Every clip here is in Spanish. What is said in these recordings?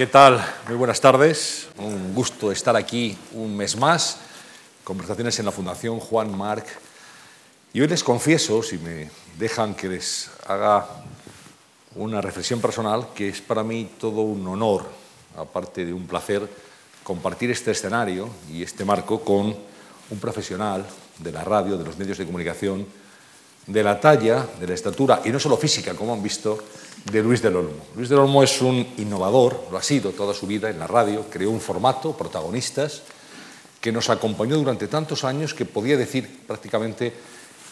¿Qué tal? Muy buenas tardes. Un gusto estar aquí un mes más. Conversaciones en la Fundación Juan Marc. Y hoy les confieso, si me dejan que les haga una reflexión personal, que es para mí todo un honor, aparte de un placer, compartir este escenario y este marco con un profesional de la radio, de los medios de comunicación, de la talla, de la estatura, y no solo física, como han visto, de Luis del Olmo. Luis del Olmo es un innovador, lo ha sido toda su vida en la radio, creó un formato, protagonistas, que nos acompañó durante tantos años que podía decir prácticamente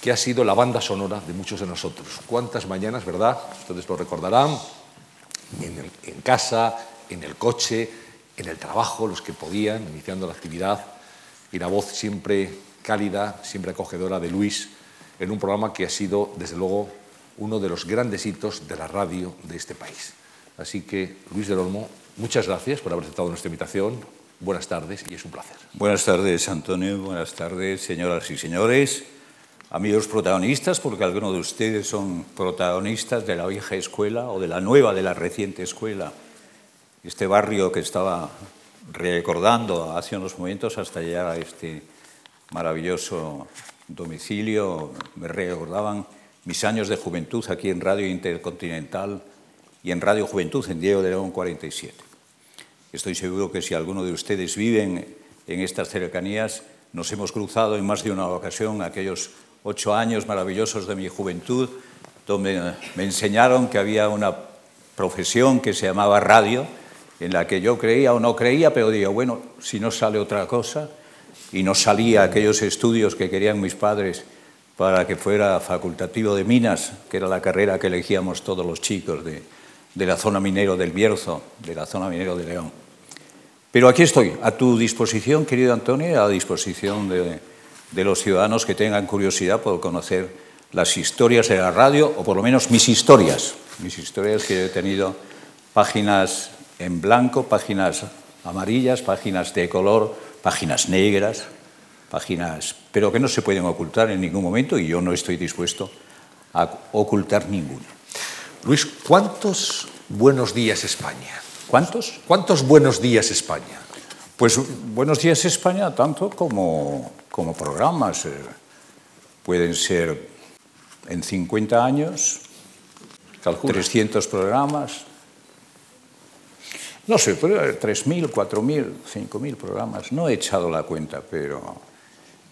que ha sido la banda sonora de muchos de nosotros. Cuántas mañanas, ¿verdad? Ustedes lo recordarán, en, en casa, en el coche, en el trabajo, los que podían, iniciando la actividad, y la voz siempre cálida, siempre acogedora de Luis, en un programa que ha sido, desde luego, uno de los grandes hitos de la radio de este país. Así que, Luis del Olmo, muchas gracias por haber aceptado nuestra invitación. Buenas tardes y es un placer. Buenas tardes, Antonio. Buenas tardes, señoras y señores. Amigos protagonistas, porque algunos de ustedes son protagonistas de la vieja escuela o de la nueva, de la reciente escuela. Este barrio que estaba recordando hace unos momentos hasta llegar a este maravilloso domicilio, me recordaban mis años de juventud aquí en Radio Intercontinental y en Radio Juventud en Diego de León 47. Estoy seguro que si alguno de ustedes viven en estas cercanías, nos hemos cruzado en más de una ocasión aquellos ocho años maravillosos de mi juventud, donde me enseñaron que había una profesión que se llamaba radio, en la que yo creía o no creía, pero digo, bueno, si no sale otra cosa, y no salía aquellos estudios que querían mis padres para que fuera facultativo de minas, que era la carrera que elegíamos todos los chicos de, de la zona minero del Bierzo, de la zona minero de León. Pero aquí estoy, a tu disposición, querido Antonio, a disposición de, de los ciudadanos que tengan curiosidad por conocer las historias de la radio, o por lo menos mis historias, mis historias que he tenido páginas en blanco, páginas amarillas, páginas de color, páginas negras, páginas, pero que no se pueden ocultar en ningún momento y yo no estoy dispuesto a ocultar ninguna. Luis, ¿cuántos buenos días España? ¿Cuántos? ¿Cuántos buenos días España? Pues buenos días España, tanto como, como programas. Eh, pueden ser en 50 años, Calcula. 300 programas, no sé, 3.000, 4.000, 5.000 programas. No he echado la cuenta, pero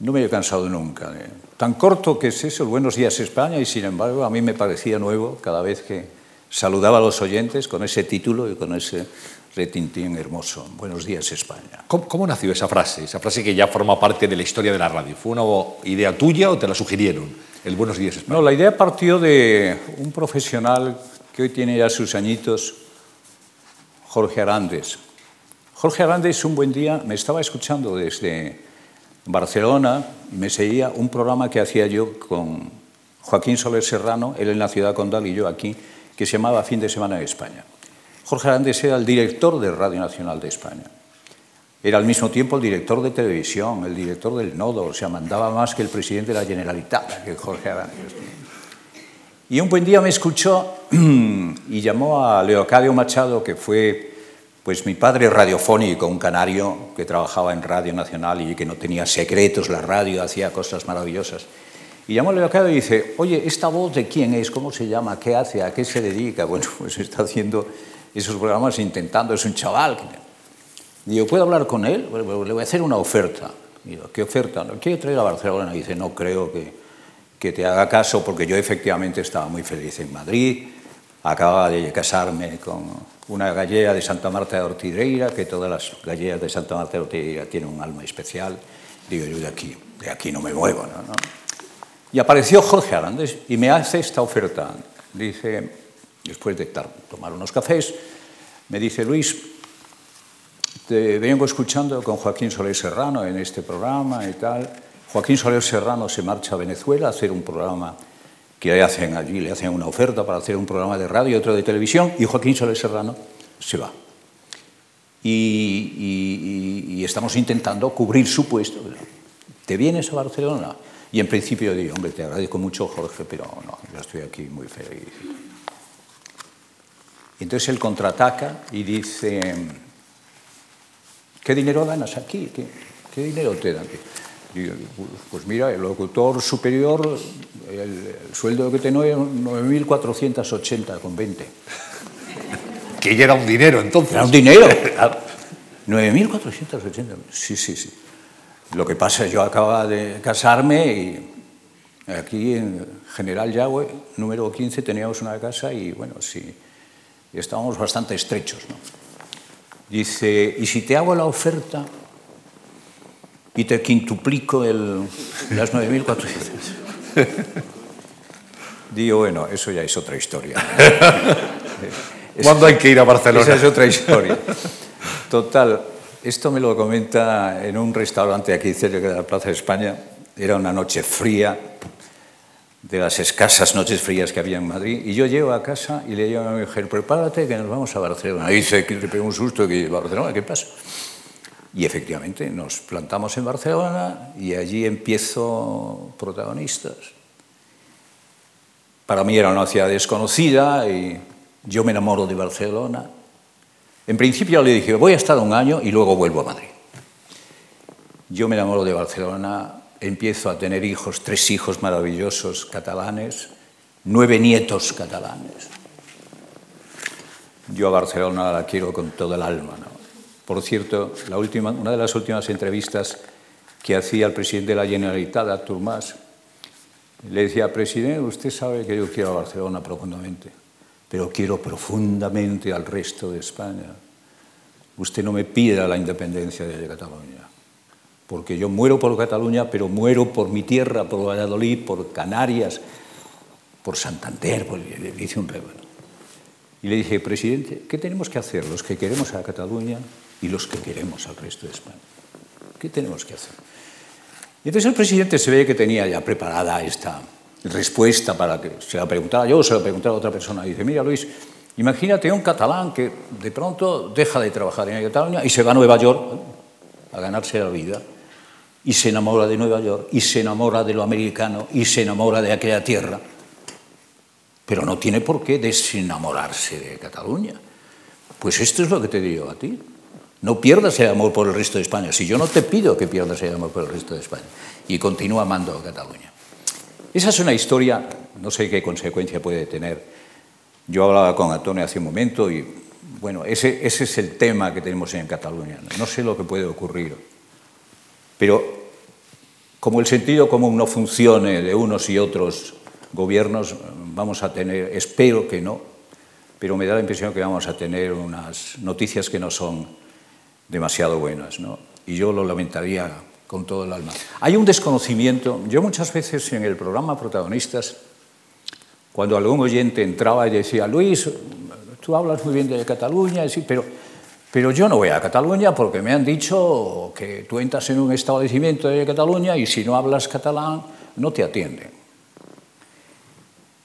no me he cansado nunca. ¿eh? Tan corto que es eso, Buenos días España, y sin embargo a mí me parecía nuevo cada vez que saludaba a los oyentes con ese título y con ese retintín hermoso. Buenos días España. ¿Cómo, ¿Cómo, nació esa frase? Esa frase que ya forma parte de la historia de la radio. ¿Fue una idea tuya o te la sugirieron? El Buenos días España. No, la idea partió de un profesional que hoy tiene ya sus añitos, Jorge Arandes. Jorge Arandes un buen día me estaba escuchando desde Barcelona y me seguía un programa que hacía yo con Joaquín Soler Serrano, él en la ciudad condal y yo aquí, que se llamaba Fin de Semana en España. Jorge Arandes era el director de Radio Nacional de España. Era al mismo tiempo el director de televisión, el director del Nodo, o sea, mandaba más que el presidente de la Generalitat, que Jorge Arandes. Y un buen día me escuchó y llamó a Leocadio Machado, que fue pues mi padre radiofónico, un canario que trabajaba en Radio Nacional y que no tenía secretos, la radio hacía cosas maravillosas. Y llamó a Leocadio y dice, oye, ¿esta voz de quién es? ¿Cómo se llama? ¿Qué hace? ¿A qué se dedica? Bueno, pues está haciendo esos programas intentando, es un chaval. Digo, ¿puedo hablar con él? Le voy a hacer una oferta. Digo, ¿qué oferta? ¿Lo quiere traer a Barcelona? Y dice, no creo que que te haga caso, porque yo efectivamente estaba muy feliz en Madrid, acababa de casarme con una gallega de Santa Marta de Ortigueira, que todas las gallegas de Santa Marta de Ortigueira tienen un alma especial. Digo, yo de aquí, de aquí no me muevo. ¿no? ¿no? Y apareció Jorge Arandes y me hace esta oferta. Dice, después de tomar unos cafés, me dice, Luis, te vengo escuchando con Joaquín Soler Serrano en este programa y tal. Joaquín Soler Serrano se marcha a Venezuela a hacer un programa que le hacen allí, le hacen una oferta para hacer un programa de radio y otro de televisión, y Joaquín Soler Serrano se va. Y, estamos intentando cubrir su puesto. ¿Te vienes a Barcelona? Y en principio digo, hombre, te agradezco mucho, Jorge, pero no, yo estoy aquí muy feliz. Y entonces él contraataca y dice, ¿qué dinero ganas aquí? ¿Qué, qué dinero te dan? Pues mira, el locutor superior, el, el sueldo que tengo es 9.480 con 20. Que ya era un dinero entonces. Era un dinero. 9.480. Sí, sí, sí. Lo que pasa es que yo acababa de casarme y aquí en General Yagüe, número 15, teníamos una casa y bueno, sí, estábamos bastante estrechos. ¿no? Dice, ¿y si te hago la oferta y te quintuplico el, las 9.400? Digo, bueno, eso ya es otra historia. ¿Cuándo hay que ir a Barcelona? Esa es otra historia. Total, esto me lo comenta en un restaurante aquí cerca de la Plaza de España. Era una noche fría, de las escasas noches frías que había en Madrid, y yo llego a casa y le digo a mi mujer, prepárate que nos vamos a Barcelona. Y dice que le pego un susto que Barcelona, ¿qué pasa? Y efectivamente nos plantamos en Barcelona y allí empiezo protagonistas. Para mí era una ciudad desconocida y yo me enamoro de Barcelona. En principio le dije, voy a estar un año y luego vuelvo a Madrid. Yo me enamoro de Barcelona, empiezo a tener hijos, tres hijos maravillosos catalanes, nueve nietos catalanes. Yo a Barcelona la quiero con todo el alma. ¿no? Por cierto, la última, una de las últimas entrevistas que hacía el presidente de la Generalitat, Artur Mas, le decía, presidente, usted sabe que yo quiero a Barcelona profundamente, pero quiero profundamente al resto de España. Usted no me pida la independencia de Cataluña, porque yo muero por Cataluña, pero muero por mi tierra, por Valladolid, por Canarias, por Santander, por, le hice un rebano. Y le dije, presidente, ¿qué tenemos que hacer los que queremos a Cataluña y los que queremos al resto de España? ¿Qué tenemos que hacer? Y entonces el presidente se ve que tenía ya preparada esta respuesta para que se la preguntara yo o se la preguntara a otra persona. Y dice, mira Luis, imagínate un catalán que de pronto deja de trabajar en Cataluña y se va a Nueva York a ganarse la vida y se enamora de Nueva York y se enamora de lo americano y se enamora de aquella tierra. Pero no tiene por qué desenamorarse de Cataluña. Pues esto es lo que te digo a ti. No pierdas el amor por el resto de España. Si yo no te pido que pierdas el amor por el resto de España. Y continúa amando a Cataluña. Esa es una historia, no sé qué consecuencia puede tener. Yo hablaba con Antonio hace un momento y, bueno, ese, ese es el tema que tenemos en Cataluña. No sé lo que puede ocurrir. Pero como el sentido común no funcione de unos y otros gobiernos, vamos a tener, espero que no, pero me da la impresión que vamos a tener unas noticias que no son demasiado buenas, ¿no? Y yo lo lamentaría con todo el alma. Hay un desconocimiento. Yo muchas veces en el programa Protagonistas, cuando algún oyente entraba y decía, Luis, tú hablas muy bien de Cataluña, pero, pero yo no voy a Cataluña porque me han dicho que tú entras en un establecimiento de Cataluña y si no hablas catalán no te atienden.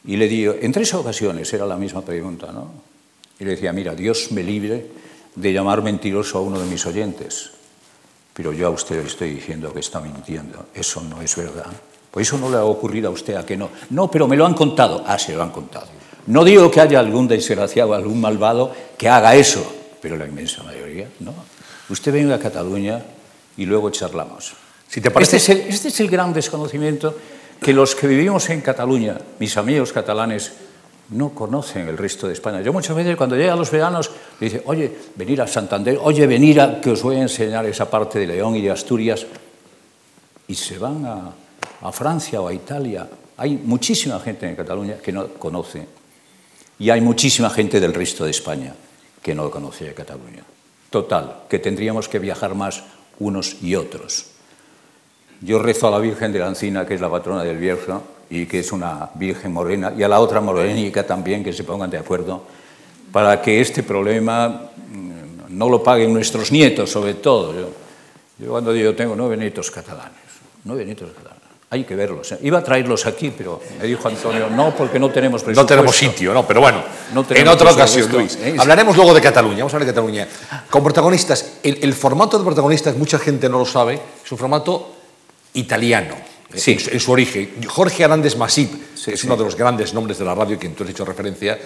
Y le digo, en tres ocasiones era la misma pregunta, ¿no? Y le decía, mira, Dios me libre de llamar mentiroso a uno de mis oyentes, pero yo a usted le estoy diciendo que está mintiendo. Eso no es verdad. Pues eso no le ha ocurrido a usted a que no. No, pero me lo han contado. Ah, se lo han contado. No digo que haya algún desgraciado, algún malvado que haga eso, pero la inmensa mayoría no. Usted venga a Cataluña y luego charlamos. Si te parece... este, es el, este es el gran desconocimiento que los que vivimos en Cataluña, mis amigos catalanes, no conocen el resto de España. Yo muchas veces cuando llegan los veranos le oye, venir a Santander, oye, venir a que os voy a enseñar esa parte de León y de Asturias. Y se van a, a Francia o a Italia. Hay muchísima gente en Cataluña que no conoce. Y hay muchísima gente del resto de España que no conoce a Cataluña. Total, que tendríamos que viajar más unos y otros. Yo rezo a la Virgen de la Encina, que es la patrona del Bierzo, y que es una Virgen morena, y a la otra morenica también, que se pongan de acuerdo, para que este problema no lo paguen nuestros nietos, sobre todo. Yo, yo cuando digo, tengo nueve nietos catalanes, nueve nietos catalanes. Hay que verlos. ¿eh? Iba a traerlos aquí, pero me dijo Antonio, no, porque no tenemos presupuesto. No tenemos sitio, no, pero bueno, No en otra ocasión. Luis. ¿Eh? Hablaremos luego de Cataluña, vamos a hablar de Cataluña. Con protagonistas, el, el formato de protagonistas, mucha gente no lo sabe, es un formato italiano. Sí. en, su origen. Jorge Arandes Masip, es uno de los grandes nombres de la radio que tú has hecho referencia.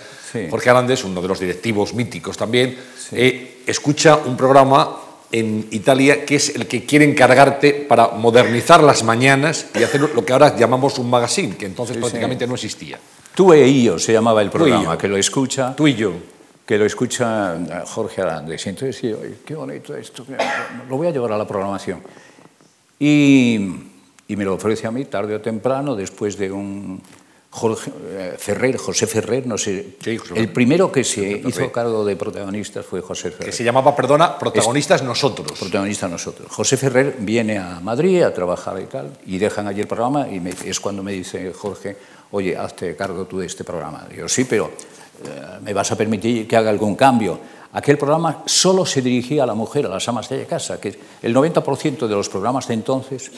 Jorge Arandes, uno de los directivos míticos también, eh, escucha un programa en Italia que es el que quiere encargarte para modernizar las mañanas y hacer lo que ahora llamamos un magazine, que entonces prácticamente no existía. Tú e yo se llamaba el programa, que lo escucha. Tú y yo. Que lo escucha Jorge Arandes. Y entonces, qué bonito esto, lo voy a llevar a la programación. Y, y me lo ofrece a mí tarde o temprano, después de un Jorge eh, Ferrer, José Ferrer, no sé. el primero que se hizo cargo de protagonistas fue José Ferrer. Que se llamaba, perdona, Protagonistas Nosotros. Protagonistas Nosotros. José Ferrer viene a Madrid a trabajar y tal, y dejan allí el programa, y es cuando me dice Jorge, oye, hazte cargo tú de este programa. Digo, sí, pero eh, me vas a permitir que haga algún cambio. Aquel programa solo se dirigía a la mujer, a las amas de casa, que el 90% de los programas de entonces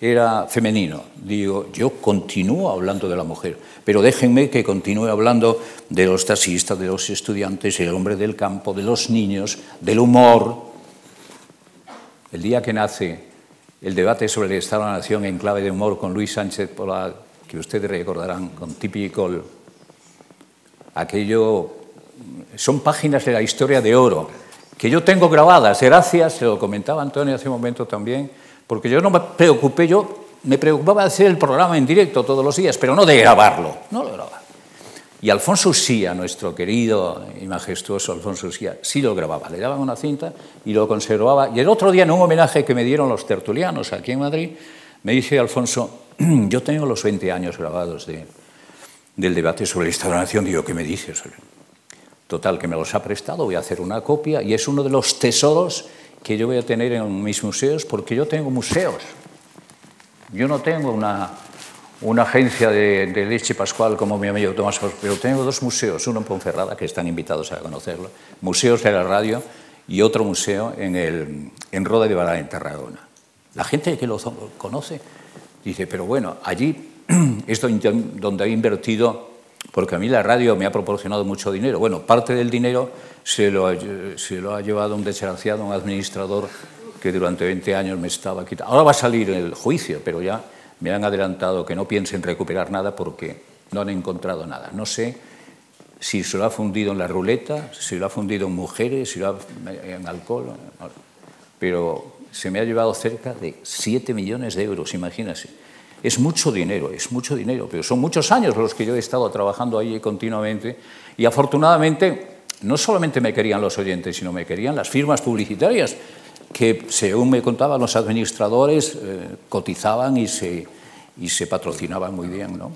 era femenino. Digo, yo continúo hablando de la mujer, pero déjenme que continúe hablando de los taxistas, de los estudiantes, el hombre del campo, de los niños, del humor. El día que nace el debate sobre el Estado de la Nación en clave de humor con Luis Sánchez Pola, que ustedes recordarán con Typical, aquello son páginas de la historia de oro que yo tengo grabadas, gracias, se lo comentaba Antonio hace un momento también, porque yo no me preocupé, yo me preocupaba de hacer el programa en directo todos los días, pero no de grabarlo, no lo grababa. Y Alfonso Sía, nuestro querido y majestuoso Alfonso Sía, sí lo grababa, le daban una cinta y lo conservaba. Y el otro día, en un homenaje que me dieron los tertulianos aquí en Madrid, me dice Alfonso, yo tengo los 20 años grabados de, del debate sobre la instauración, digo, ¿qué me dices? Total, que me los ha prestado, voy a hacer una copia y es uno de los tesoros que yo voy a tener en mis museos, porque yo tengo museos. Yo no tengo una, una agencia de, leche pascual como mi amigo Tomás, pero tengo dos museos, uno en Ponferrada, que están invitados a conocerlo, museos de la radio, y otro museo en, el, en Roda de Bará, en Tarragona. La gente que lo conoce dice, pero bueno, allí es donde he invertido, porque a mí la radio me ha proporcionado mucho dinero. Bueno, parte del dinero se lo, se lo ha llevado un desgraciado, un administrador que durante 20 años me estaba quitando. Ahora va a salir el juicio, pero ya me han adelantado que no piensen recuperar nada porque no han encontrado nada. No sé si se lo ha fundido en la ruleta, si lo ha fundido en mujeres, si lo ha en alcohol, pero se me ha llevado cerca de 7 millones de euros, imagínense. Es mucho dinero, es mucho dinero, pero son muchos años los que yo he estado trabajando ahí continuamente y afortunadamente no solamente me querían los oyentes, sino me querían las firmas publicitarias que, según me contaban los administradores, eh, cotizaban y se, y se patrocinaban muy bien. ¿no?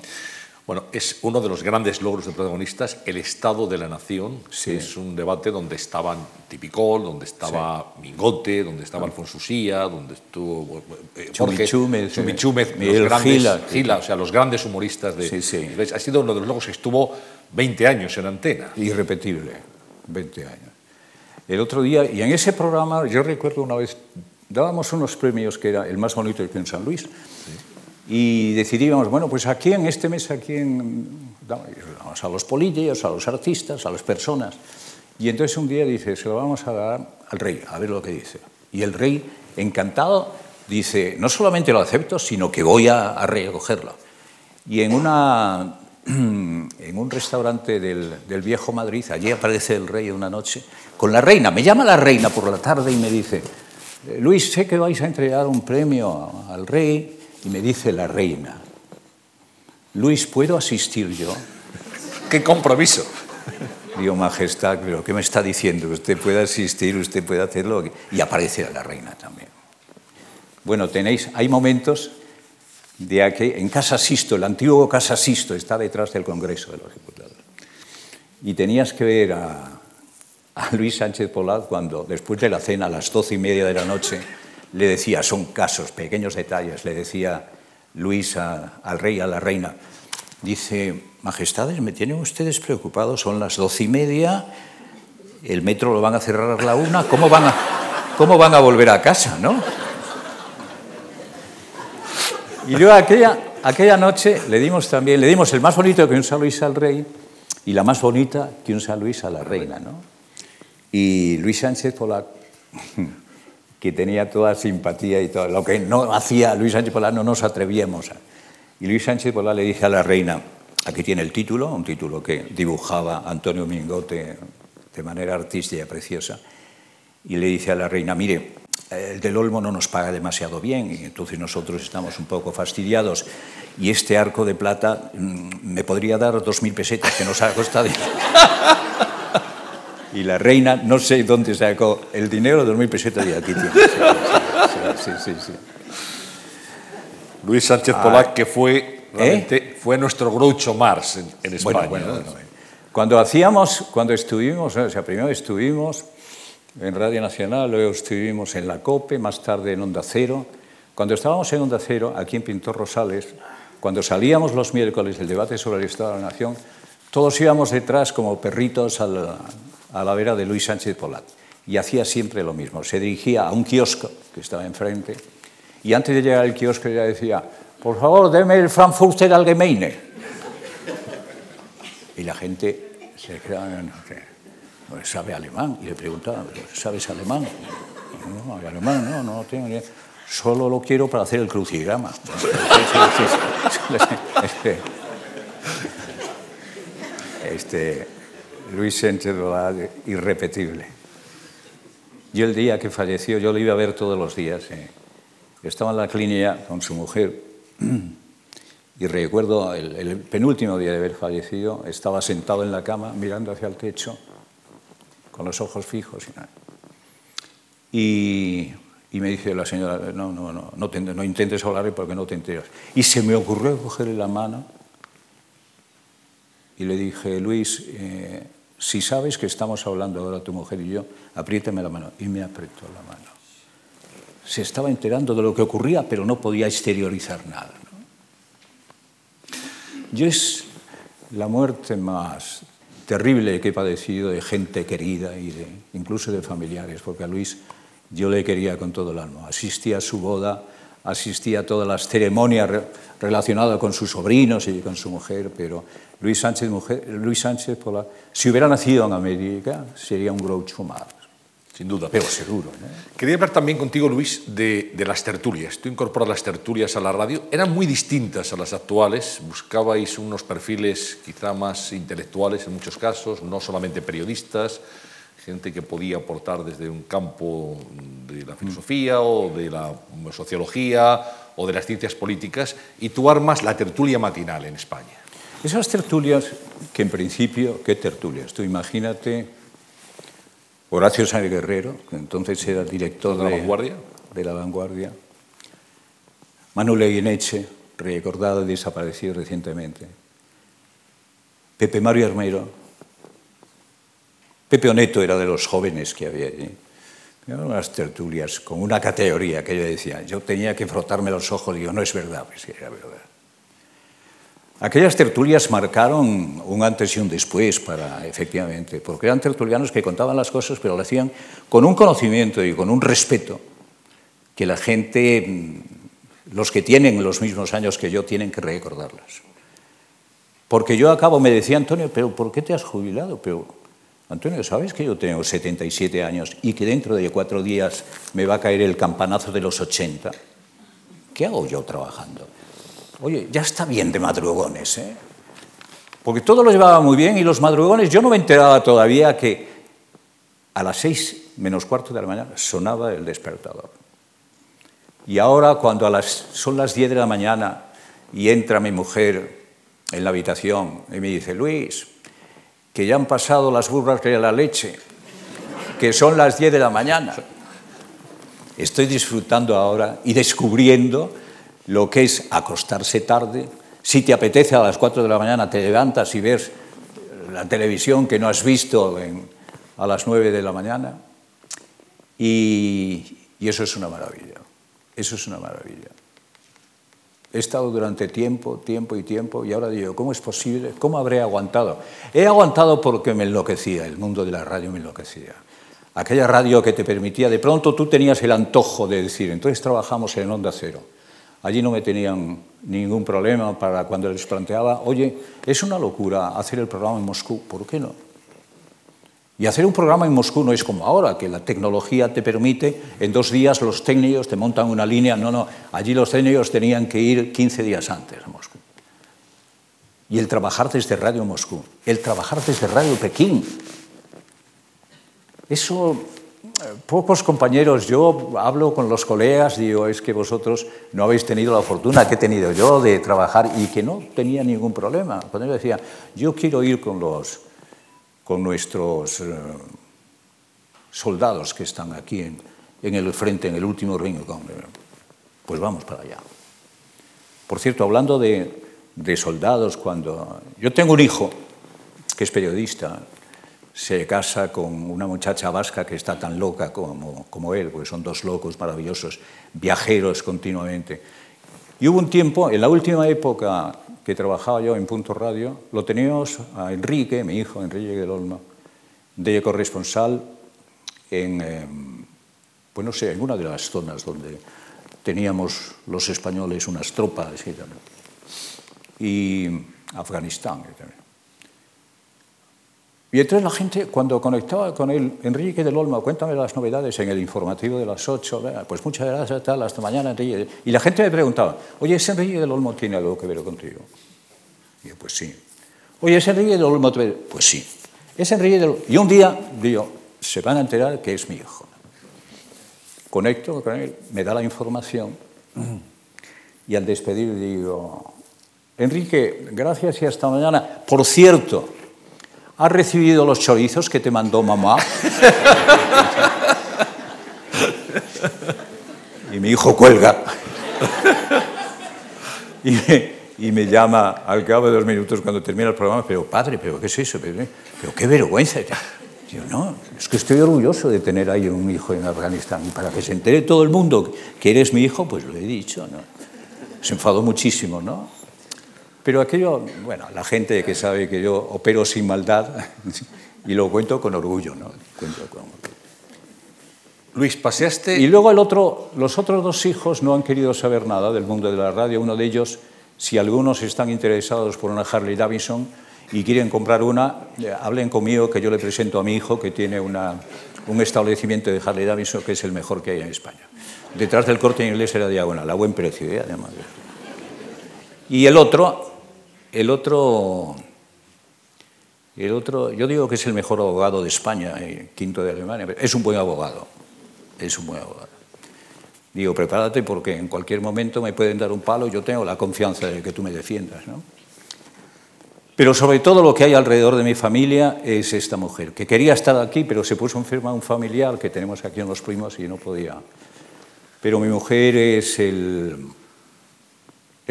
Bueno, es uno de los grandes logros de protagonistas, el Estado de la Nación. Es un debate donde estaban Tipicol, donde estaba Mingote, donde estaba Alfonso Sía, donde estuvo eh, Jorge Chumichúmez, los grandes, Gila, o sea, los grandes humoristas de... Ha sido uno de los logros que estuvo 20 años en antena. Irrepetible. 20 años. El otro día, y en ese programa, yo recuerdo una vez, dábamos unos premios que era el más bonito que en San Luis, y decidíamos, bueno, pues aquí en este mes, aquí en, a los políticos, a los artistas, a las personas. Y entonces un día dice, se lo vamos a dar al rey, a ver lo que dice. Y el rey, encantado, dice, no solamente lo acepto, sino que voy a, a recogerlo. Y en una en un restaurante del, viejo Madrid, allí aparece el rey una noche, con la reina, me llama la reina por la tarde y me dice, Luis, sé que vais a entregar un premio al rey, y me dice la reina, Luis, ¿puedo asistir yo? ¡Qué compromiso! Digo, Majestad, pero ¿qué me está diciendo? Usted puede asistir, usted puede hacerlo. Y aparece la reina también. Bueno, tenéis, hay momentos de aquí, en Casa Sisto, el antiguo Casa Sisto está detrás del Congreso de los Diputados. Y tenías que ver a, Luis Sánchez Polat cuando, después de la cena, a las doce y media de la noche, le decía, son casos, pequeños detalles, le decía Luis al rey, a la reina, dice, Majestades, me tienen ustedes preocupados, son las doce y media, el metro lo van a cerrar a la una, ¿cómo van a, cómo van a volver a casa, no? Y luego aquella, aquella noche le dimos también, le dimos el más bonito que un San Luis al rey y la más bonita que un San Luis a la reina, ¿no? Y Luis Sánchez Polac que tenía toda simpatía y todo. Lo que no hacía Luis Sánchez Polá no nos atrevíamos a. Y Luis Sánchez Polá le dice a la reina, aquí tiene el título, un título que dibujaba Antonio Mingote de manera artística y preciosa, y le dice a la reina, mire, el del Olmo no nos paga demasiado bien y entonces nosotros estamos un poco fastidiados y este arco de plata mm, me podría dar dos mil pesetas que nos ha costado. y la reina, no sé dónde sacó el dinero, dos mil pesetas y aquí tiene. Sí, sí, sí, Luis Sánchez Polac, que fue, ¿Eh? fue nuestro Groucho Mars en, España. cuando hacíamos, cuando estuvimos, o sea, primero estuvimos en Radio Nacional, luego estuvimos en la COPE, más tarde en Onda Cero. Cuando estábamos en Onda Cero, aquí en Pintor Rosales, cuando salíamos los miércoles del debate sobre el Estado de la Nación, todos íbamos detrás como perritos a la, vera de Luis Sánchez Polat. Y hacía siempre lo mismo. Se dirigía a un kiosco que estaba enfrente y antes de llegar al kiosco ya decía, por favor, deme el Frankfurter Allgemeine. Y la gente se quedaba... No sabe alemán. Y le preguntaba, ¿sabes alemán? No, alemán, no, no tengo ni Solo lo quiero para hacer el crucigrama. Este, este, Luis Sánchez irrepetible. Yo el día que falleció, yo lo iba a ver todos los días. Eh. Estaba en la clínica con su mujer y recuerdo el, penúltimo día de haber fallecido, estaba sentado en la cama mirando hacia el techo con los ojos fijos. Y, y me dice la señora, no, no, no, no, no intentes hablarle porque no te enteras. Y se me ocurrió cogerle la mano y le dije, Luis, eh, si sabes que estamos hablando ahora tu mujer y yo, apriétame la mano. Y me apretó la mano. Se estaba enterando de lo que ocurría, pero no podía exteriorizar nada. Yo es la muerte más terrible que he padecido de gente querida y de, incluso de familiares, porque a Luis yo le quería con todo el alma. Asistía a su boda, asistía a todas las ceremonias relacionadas con sus sobrinos y con su mujer, pero Luis Sánchez, mujer, Luis Sánchez si hubiera nacido en América, sería un Groucho Marx. Sin duda. Pero seguro. Quería hablar también contigo, Luis, de, las tertulias. Tú incorporas las tertulias a la radio. Eran muy distintas a las actuales. Buscabais unos perfiles quizá más intelectuales en muchos casos, no solamente periodistas, gente que podía aportar desde un campo de la filosofía o de la sociología o de las ciencias políticas, y tú armas la tertulia matinal en España. Esas tertulias, que en principio, ¿qué tertulias? Tú imagínate Horacio Sáenz Guerrero, que entonces era director de, la vanguardia. De la vanguardia. Manuel Eguineche, recordado y desaparecido recientemente. Pepe Mario Armero. Pepe Oneto era de los jóvenes que había allí. Eran unas tertulias con una categoría que yo decía. Yo tenía que frotarme los ojos y digo, no es verdad, pues era verdad. Aquellas tertulias marcaron un antes y un después para, efectivamente, porque eran tertulianos que contaban las cosas, pero lo hacían con un conocimiento y con un respeto que la gente, mm, los que tienen los mismos años que yo, tienen que recordarlas. Porque yo acabo, me decía Antonio, pero ¿por qué te has jubilado? Pero, Antonio, ¿sabes que yo tengo 77 años y que dentro de cuatro días me va a caer el campanazo de los 80? ¿Qué hago yo trabajando? Oye, ya está bien de madrugones, ¿eh? Porque todo lo llevaba muy bien y los madrugones, yo no me enteraba todavía que a las seis menos cuarto de la mañana sonaba el despertador. Y ahora cuando a las, son las diez de la mañana y entra mi mujer en la habitación y me dice, Luis, que ya han pasado las burras de la leche, que son las diez de la mañana. Estoy disfrutando ahora y descubriendo lo que es acostarse tarde. Si te apetece a las 4 de la mañana, te levantas y ves la televisión que no has visto a las 9 de la mañana. Y, y eso es una maravilla. Eso es una maravilla. He estado durante tiempo, tiempo y tiempo, y ahora digo, ¿cómo es posible? ¿Cómo habré aguantado? He aguantado porque me enloquecía, el mundo de la radio me enloquecía. Aquella radio que te permitía, de pronto tú tenías el antojo de decir, entonces trabajamos en Onda Cero. Allí no me tenían ningún problema para cuando les planteaba, oye, es una locura hacer el programa en Moscú, ¿por qué no? Y hacer un programa en Moscú no es como ahora, que la tecnología te permite, en dos días los técnicos te montan una línea. No, no, allí los técnicos tenían que ir 15 días antes a Moscú. Y el trabajar desde Radio Moscú, el trabajar desde Radio Pekín. Eso, pocos compañeros, yo hablo con los colegas, digo, es que vosotros no habéis tenido la fortuna que he tenido yo de trabajar y que no tenía ningún problema. Cuando yo decía, yo quiero ir con los con nuestros eh, soldados que están aquí en, en, el frente, en el último ring, pues vamos para allá. Por cierto, hablando de, de soldados, cuando yo tengo un hijo que es periodista, se casa con una muchacha vasca que está tan loca como, como él, porque son dos locos maravillosos, viajeros continuamente. Y hubo un tiempo, en la última época que trabajaba yo en Punto Radio, lo teníamos a Enrique, mi hijo, Enrique del Olmo, de corresponsal en, eh, pues no sé, en una de las zonas donde teníamos los españoles unas tropas y, y Afganistán. Y entonces la gente, cuando conectaba con él, Enrique del Olmo, cuéntame las novedades en el informativo de las 8, pues muchas gracias, tal, hasta mañana, Enrique. Y la gente me preguntaba, oye, ¿ese Enrique del Olmo tiene algo que ver contigo? Y yo, pues sí. Oye, ¿ese Enrique del Olmo? Pues sí. Es Enrique del. Y un día, digo, se van a enterar que es mi hijo. Conecto con él, me da la información y al despedir digo, Enrique, gracias y hasta mañana. Por cierto, ¿Has recibido los chorizos que te mandó mamá? y mi hijo cuelga. y, me, llama al cabo de dos minutos cuando termina el programa, pero padre, ¿pero qué es eso? Pero, qué vergüenza. Yo, no, es que estoy orgulloso de tener ahí un hijo en Afganistán. Y para que se entere todo el mundo que eres mi hijo, pues lo he dicho, ¿no? Se enfadó muchísimo, ¿no? Pero aquello, bueno, la gente que sabe que yo opero sin maldad y lo cuento con orgullo, ¿no? Cuento con... Luis, paseaste... Y luego el otro, los otros dos hijos no han querido saber nada del mundo de la radio. Uno de ellos, si algunos están interesados por una Harley Davidson y quieren comprar una, eh, hablen conmigo que yo le presento a mi hijo que tiene una, un establecimiento de Harley Davidson que es el mejor que hay en España. Detrás del corte inglés era diagonal, a buen precio, ¿eh? además. Y el otro, el otro, el otro, yo digo que es el mejor abogado de España, el quinto de Alemania, es un buen abogado, es un buen abogado. Digo, prepárate porque en cualquier momento me pueden dar un palo y yo tengo la confianza de que tú me defiendas. ¿no? Pero sobre todo lo que hay alrededor de mi familia es esta mujer, que quería estar aquí, pero se puso enferma un familiar que tenemos aquí en Los Primos y no podía. Pero mi mujer es el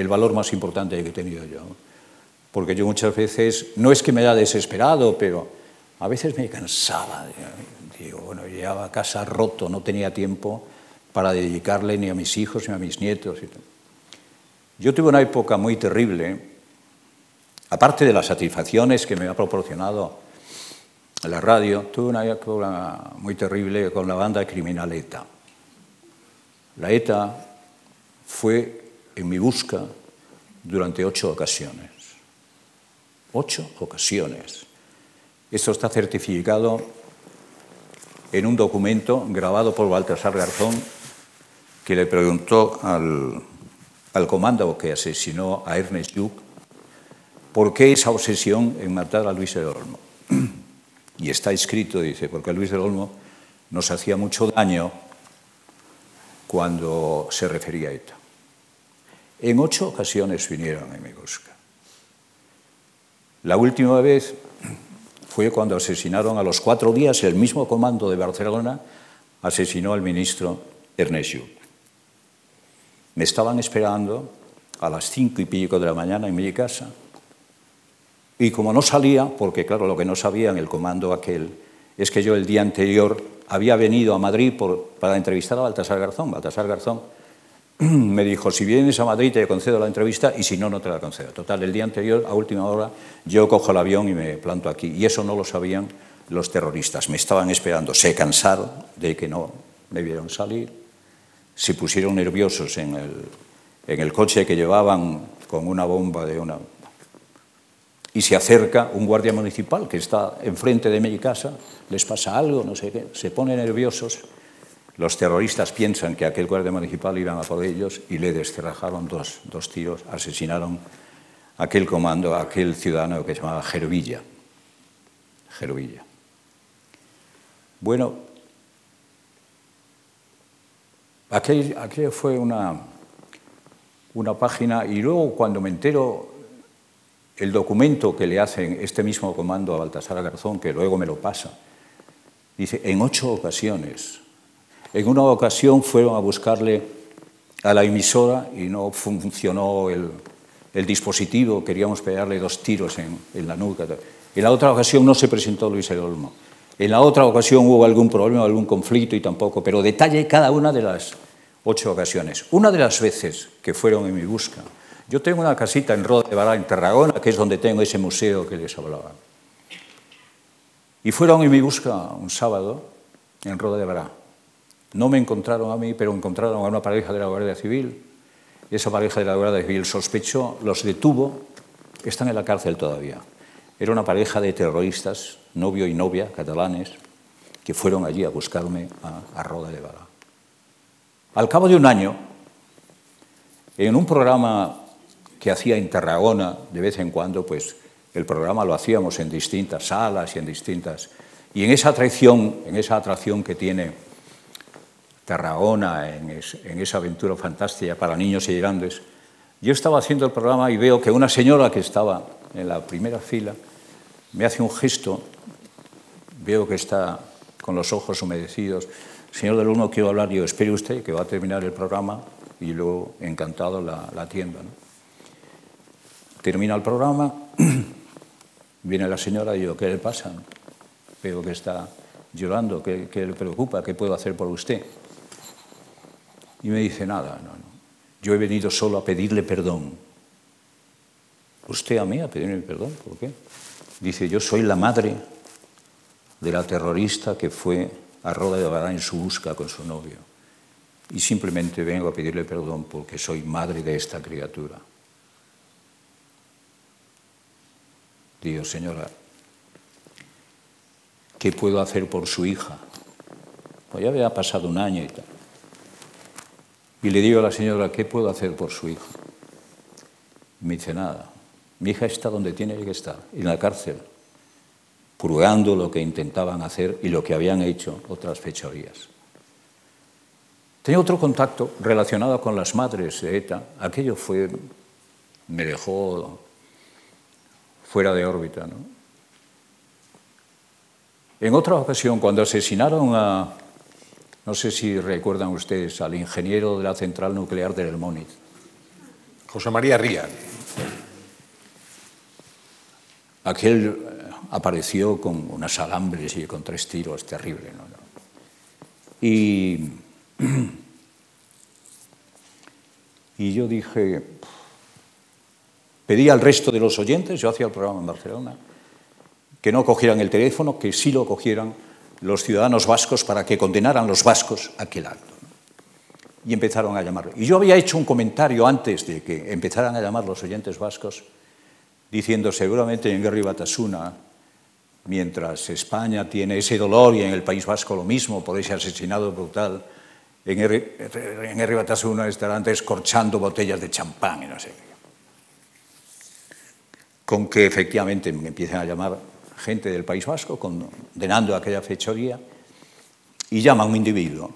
valor más importante que he tenido yo porque yo muchas veces, no es que me haya desesperado, pero a veces me cansaba. Digo, bueno, llegaba a casa roto, no tenía tiempo para dedicarle ni a mis hijos ni a mis nietos. Yo tuve una época muy terrible, aparte de las satisfacciones que me ha proporcionado la radio, tuve una época muy terrible con la banda criminal ETA. La ETA fue en mi busca durante ocho ocasiones. Ocho ocasiones. Esto está certificado en un documento grabado por Baltasar Garzón, que le preguntó al, al comando que asesinó a Ernest Lluch por qué esa obsesión en matar a Luis del Olmo. Y está escrito, dice, porque Luis del Olmo nos hacía mucho daño cuando se refería a ETA. En ocho ocasiones vinieron en mi busca. La última vez fue cuando asesinaron a los cuatro días el mismo comando de Barcelona, asesinó al ministro Ernest Me estaban esperando a las cinco y pico de la mañana en mi casa y como no salía, porque claro, lo que no sabía en el comando aquel es que yo el día anterior había venido a Madrid para entrevistar a Baltasar Garzón. Baltasar Garzón me dijo, si vienes a Madrid te concedo la entrevista y si no, no te la concedo. Total, el día anterior, a última hora, yo cojo el avión y me planto aquí. Y eso no lo sabían los terroristas. Me estaban esperando. Se cansaron de que no me vieron salir. Se pusieron nerviosos en el, en el coche que llevaban con una bomba de una... y se acerca un guardia municipal que está enfrente de mi casa, les pasa algo, no sé qué, se ponen nerviosos. Los terroristas piensan que aquel guardia municipal iban a por ellos y le descerrajaron dos, dos tiros, asesinaron a aquel comando, a aquel ciudadano que se llamaba Jerovilla. Jerovilla. Bueno, aquello, fue una, una página y luego cuando me entero el documento que le hacen este mismo comando a Baltasar Garzón, que luego me lo pasa, dice, en ocho ocasiones. En una ocasión fueron a buscarle a la emisora y no funcionó el, dispositivo, queríamos pegarle dos tiros en, la nuca. En la otra ocasión no se presentó Luis Olmo. En la otra ocasión hubo algún problema, algún conflicto y tampoco, pero detalle cada una de las ocho ocasiones. Una de las veces que fueron en mi busca, yo tengo una casita en Roda de Bará, en Tarragona, que es donde tengo ese museo que les hablaba. Y fueron en mi busca un sábado en Roda de Bará. No me encontraron a mí, pero encontraron a una pareja de la Guardia Civil. Esa pareja de la Guardia Civil sospechó, los detuvo, están en la cárcel todavía. Era una pareja de terroristas, novio y novia, catalanes, que fueron allí a buscarme a, Roda de Bará. Al cabo de un año, en un programa que hacía en Tarragona, de vez en cuando, pues el programa lo hacíamos en distintas salas y en distintas... Y en esa atracción, en esa atracción que tiene Tarragona, en, esa aventura fantástica para niños y grandes, yo estaba haciendo el programa y veo que una señora que estaba en la primera fila me hace un gesto, veo que está con los ojos humedecidos. Señor del Uno, quiero hablar, yo espere usted que va a terminar el programa y luego encantado la, la atienda. ¿no? Termina el programa, viene la señora y yo, ¿qué le pasa? Veo que está llorando, ¿qué, le preocupa? ¿Qué puedo hacer por usted? Y me dice, nada, no, no. Yo he venido solo a pedirle perdón. ¿Usted a mí a pedirme perdón? ¿Por qué? Dice, yo soy la madre de la terrorista que fue a Roda de Bará en su busca con su novio. Y simplemente vengo a pedirle perdón porque soy madre de esta criatura. Digo, señora, ¿qué puedo hacer por su hija? Pues ya había pasado un año y tal. Y le digo a la señora, ¿qué puedo hacer por su hija? Me dice, nada. Mi hija está donde tiene que estar, en la cárcel, purgando lo que intentaban hacer y lo que habían hecho otras fechorías. Tenía otro contacto relacionado con las madres de ETA. Aquello fue, me dejó fuera de órbita. ¿no? En otra ocasión, cuando asesinaron a, no sé si recuerdan ustedes, al ingeniero de la central nuclear del El José María Ría. Aquel eh, apareció con unas alambres y con tres tiros, terrible. ¿no? Y, y yo dije, Pedí al resto de los oyentes, yo hacía el programa en Barcelona, que no cogieran el teléfono, que sí lo cogieran los ciudadanos vascos para que condenaran los vascos aquel acto. Y empezaron a llamarlo. Y yo había hecho un comentario antes de que empezaran a llamar los oyentes vascos, diciendo seguramente en Guerra y Batasuna, mientras España tiene ese dolor y en el País Vasco lo mismo por ese asesinado brutal, en Guerra y Batasuna estarán descorchando botellas de champán y no sé qué con que efectivamente me empiecen a llamar gente del País Vasco condenando aquella fechoría y llama a un individuo.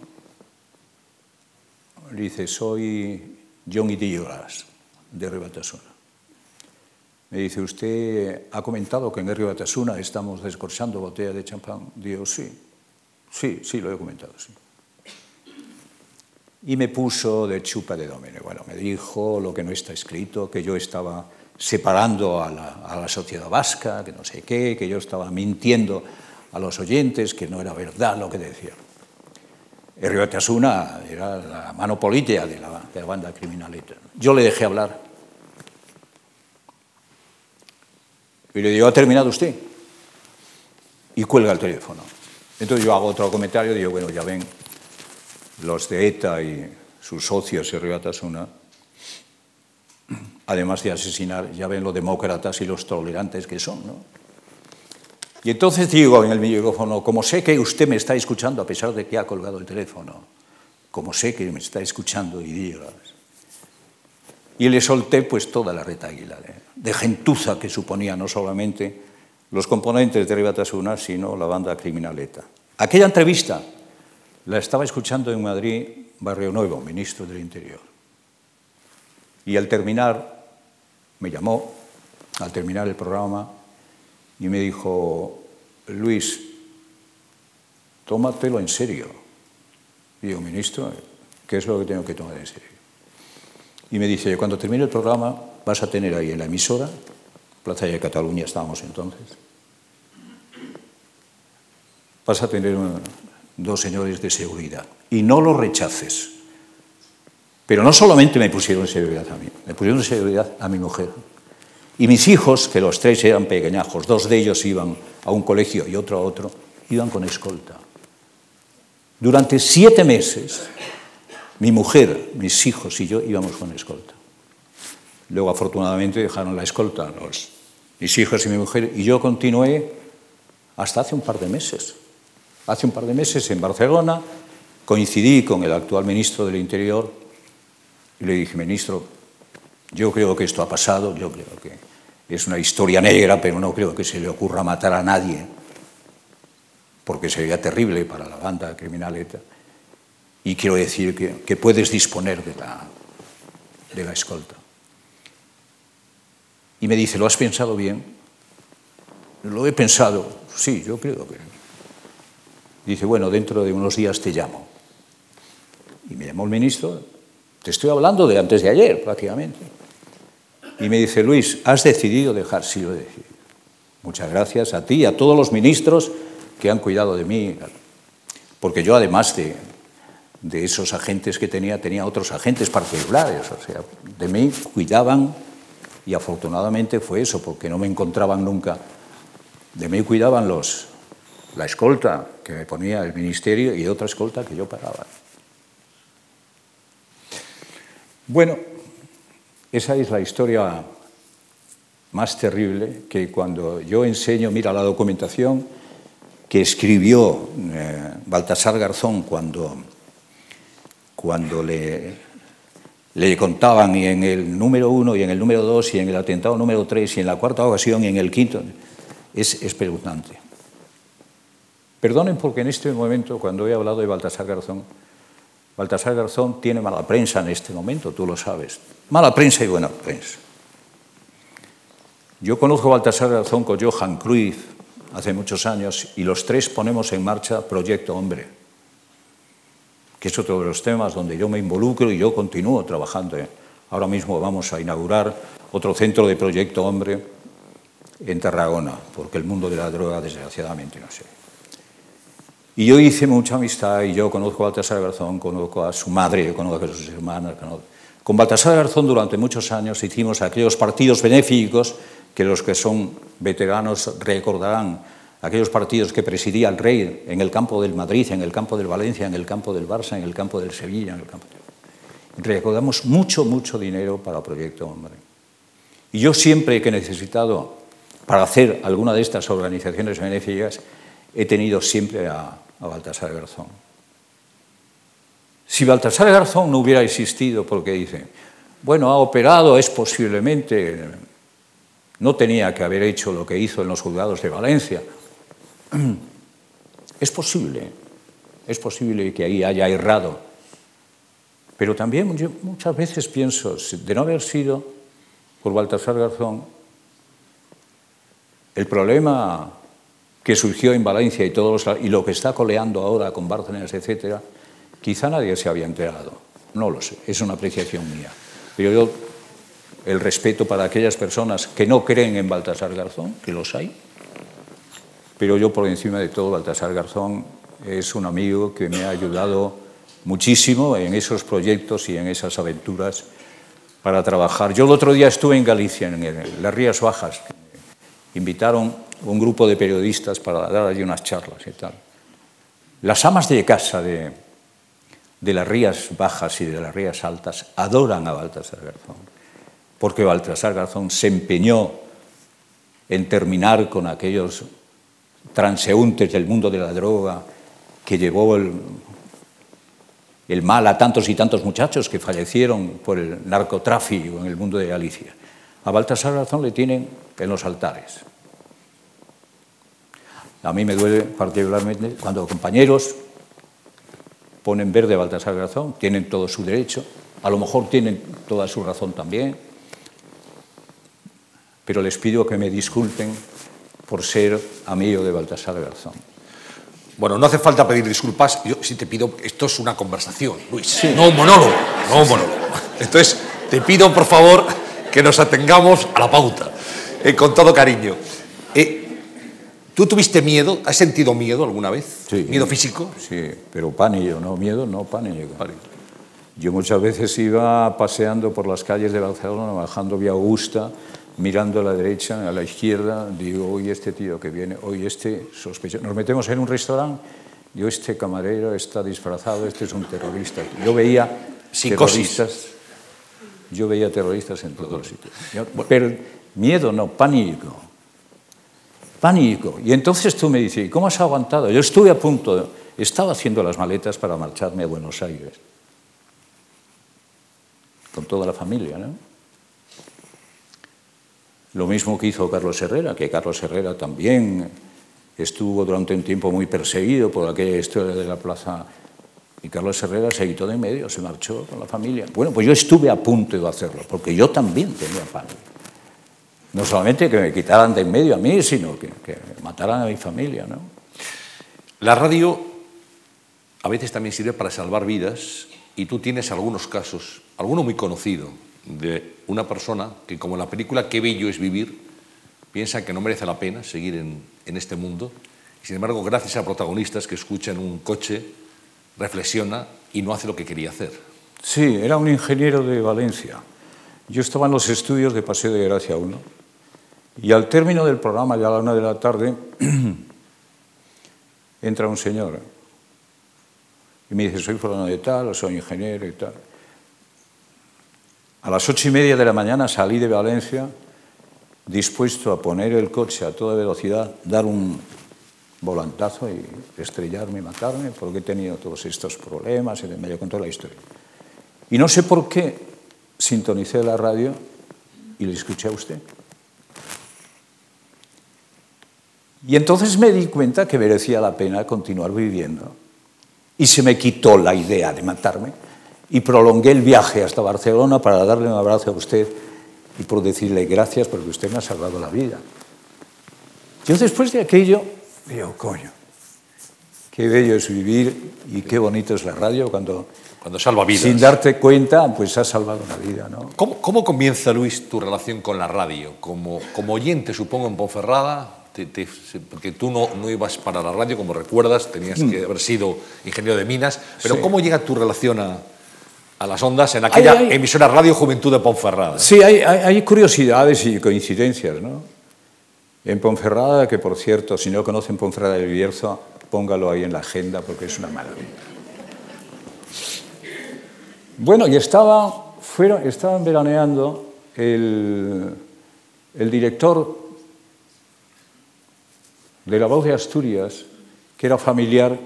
Le dice, soy John Idillas, de Ribatasuna. Me dice, ¿usted ha comentado que en Ribatasuna estamos descorchando botellas de champán? Digo, sí, sí, sí, lo he comentado, sí. Y me puso de chupa de domine. Bueno, me dijo lo que no está escrito, que yo estaba separando a la, sociedad vasca, que no sé qué, que yo estaba mintiendo a los oyentes, que no era verdad lo que decía. El Asuna era la mano política de la, de la banda criminalita. Yo le dejé hablar. Y le digo, ¿ha terminado usted? Y cuelga el teléfono. Entonces yo hago otro comentario digo, bueno, ya ven, los de ETA y sus socios en Río además de asesinar, ya ven los demócratas y los tolerantes que son, ¿no? Y entonces digo en el micrófono, como sé que usted me está escuchando a pesar de que ha colgado el teléfono, como sé que me está escuchando y diga. Y le solté pues toda la retaguila de, de gentuza que suponía no solamente los componentes de Ribatasuna, sino la banda criminaleta. Aquella entrevista la estaba escuchando en Madrid Barrio Nuevo, ministro del Interior. Y al terminar, me llamó, al terminar el programa, y me dijo, Luis, tómatelo en serio. Y digo, ministro, ¿qué es lo que tengo que tomar en serio? Y me dice, cuando termine el programa vas a tener ahí en la emisora, Plaza de Cataluña estábamos entonces, vas a tener dos señores de seguridad y no lo rechaces. Pero no solamente me pusieron seguridad a mí, me pusieron seguridad a mi mujer. Y mis hijos, que los tres eran pequeñajos, dos de ellos iban a un colegio y otro a otro, iban con escolta. Durante siete meses, mi mujer, mis hijos y yo íbamos con escolta. Luego, afortunadamente, dejaron la escolta los, mis hijos y mi mujer, y yo continué hasta hace un par de meses. Hace un par de meses en Barcelona coincidí con el actual ministro del Interior y le dije, ministro, yo creo que esto ha pasado, yo creo que es una historia negra, pero no creo que se le ocurra matar a nadie, porque sería terrible para la banda criminaleta. Y quiero decir que, que puedes disponer de la, de la escolta. Y me dice, ¿lo has pensado bien? Lo he pensado, sí, yo creo que. Dice, bueno, dentro de unos días te llamo. Y me llamó el ministro, te estoy hablando de antes de ayer, prácticamente. Y me dice, Luis, ¿has decidido dejar? Sí, lo he decidido. Muchas gracias a ti y a todos los ministros que han cuidado de mí. Porque yo, además de, de esos agentes que tenía, tenía otros agentes particulares. O sea, de mí cuidaban y afortunadamente fue eso, porque no me encontraban nunca. De mí cuidaban los, la escolta que me ponía el ministerio y otra escolta que yo pagaba. Bueno, esa es la historia más terrible que cuando yo enseño, mira la documentación que escribió eh, Baltasar Garzón cuando, cuando le, contaban y en el número uno y en el número dos y en el atentado número tres y en la cuarta ocasión y en el quinto, es espeluznante. Perdonen porque en este momento, cuando he hablado de Baltasar Garzón, Baltasar Garzón tiene mala prensa en este momento, tú lo sabes. Mala prensa y buena prensa. Yo conozco a Baltasar Garzón con Johan Cruyff hace muchos años y los tres ponemos en marcha Proyecto Hombre que es otro de los temas donde yo me involucro y yo continúo trabajando. Ahora mismo vamos a inaugurar otro centro de proyecto hombre en Tarragona, porque el mundo de la droga, desgraciadamente, no sé. Y yo hice mucha amistad y yo conozco a Baltasar Garzón, conozco a su madre, conozco a sus hermanas. Con Baltasar Garzón durante muchos años hicimos aquellos partidos benéficos que los que son veteranos recordarán aquellos partidos que presidía el rey en el campo del Madrid, en el campo del Valencia, en el campo del Barça, en el campo del Sevilla, en el campo Recordamos mucho, mucho dinero para el Proyecto Hombre. Y yo siempre que he necesitado para hacer alguna de estas organizaciones benéficas, he tenido siempre a, a Baltasar Garzón. Si Baltasar Garzón no hubiera existido, porque dice, bueno, ha operado, es posiblemente, no tenía que haber hecho lo que hizo en los juzgados de Valencia, es posible, es posible que ahí haya errado, pero también yo muchas veces pienso, de no haber sido por Baltasar Garzón, el problema que surgió en Valencia y, todos y lo que está coleando ahora con Bárcenas, etc., quizá nadie se había enterado. No lo sé, es una apreciación mía. Pero yo, el respeto para aquellas personas que no creen en Baltasar Garzón, que los hay, pero yo por encima de todo, Baltasar Garzón es un amigo que me ha ayudado muchísimo en esos proyectos y en esas aventuras para trabajar. Yo el otro día estuve en Galicia, en las Rías Bajas. Invitaron un grupo de periodistas para dar allí unas charlas y tal. Las amas de casa de, de las Rías Bajas y de las Rías Altas adoran a Baltasar Garzón. porque Baltasar Garzón se empeñó en terminar con aquellos transeúntes del mundo de la droga que llevó el, el mal a tantos y tantos muchachos que fallecieron por el narcotráfico en el mundo de Galicia. A Baltasar Garzón le tienen en los altares. A mí me duele particularmente cuando compañeros ponen verde a Baltasar Garzón, tienen todo su derecho, a lo mejor tienen toda su razón también, pero les pido que me disculpen por ser amigo de Baltasar Garzón. Bueno, no hace falta pedir disculpas, yo sí te pido, esto es una conversación, Luis, no un monólogo, no un monólogo. Entonces, te pido, por favor, que nos atengamos a la pauta, eh, con todo cariño. Eh, ¿Tú tuviste miedo? ¿Has sentido miedo alguna vez? Sí. ¿Miedo físico? Sí, pero pánico, no miedo, no pánico. Yo muchas veces iba paseando por las calles de Barcelona, bajando vía Augusta, mirando a la derecha, a la izquierda, digo, hoy este tío que viene, hoy este sospechoso. Nos metemos en un restaurante, yo este camarero está disfrazado, este es un terrorista. Yo veía Psicosis. terroristas, yo veía terroristas en todos los sitios. Pero miedo no, pánico. Pánico. Y entonces tú me dices, ¿y cómo has aguantado? Yo estuve a punto, estaba haciendo las maletas para marcharme a Buenos Aires. Con toda la familia, ¿no? Lo mismo que hizo Carlos Herrera, que Carlos Herrera también estuvo durante un tiempo muy perseguido por aquella historia de la plaza. Y Carlos Herrera se quitó de medio, se marchó con la familia. Bueno, pues yo estuve a punto de hacerlo, porque yo también tenía pánico. No solamente que me quitaran de en medio a mí, sino que, que mataran a mi familia, ¿no? La radio a veces también sirve para salvar vidas y tú tienes algunos casos, alguno muy conocido, de una persona que como en la película Qué bello es vivir, piensa que no merece la pena seguir en, en este mundo y sin embargo gracias a protagonistas que escuchan un coche, reflexiona y no hace lo que quería hacer. Sí, era un ingeniero de Valencia. Yo estaba en los estudios de Paseo de Gracia 1 y al término del programa, ya a la una de la tarde, entra un señor y me dice, soy fulano de tal, soy ingeniero y tal. A las ocho y media de la mañana salí de Valencia dispuesto a poner el coche a toda velocidad, dar un volantazo y estrellarme y matarme porque he tenido todos estos problemas y me contó la historia. Y no sé por qué sintonicé la radio y le escuché a usted. Y entonces me di cuenta que merecía la pena continuar viviendo. Y se me quitó la idea de matarme y prolongué el viaje hasta Barcelona para darle un abrazo a usted y por decirle gracias porque usted me ha salvado la vida. Yo después de aquello digo, coño, qué bello es vivir y qué bonito es la radio cuando, Cuando salva vidas. sin darte cuenta, pues has salvado una vida, ¿no? ¿Cómo, cómo comienza, Luis, tu relación con la radio? Como, como oyente, supongo, en Ponferrada, te- te- porque tú no, no ibas para la radio, como recuerdas, tenías que haber sido ingeniero de minas, pero Sí. ¿cómo llega tu relación a, a las ondas en aquella Ay, ay. emisora Radio Juventud de Ponferrada? Sí, hay, hay- hay curiosidades y coincidencias, ¿no? En Ponferrada, que por cierto, si no conocen Ponferrada del Bierzo, póngalo ahí en la agenda porque es una maravilla. Bueno, y estaba, fueron, estaban veraneando el, el director de La Voz de Asturias, que era familiar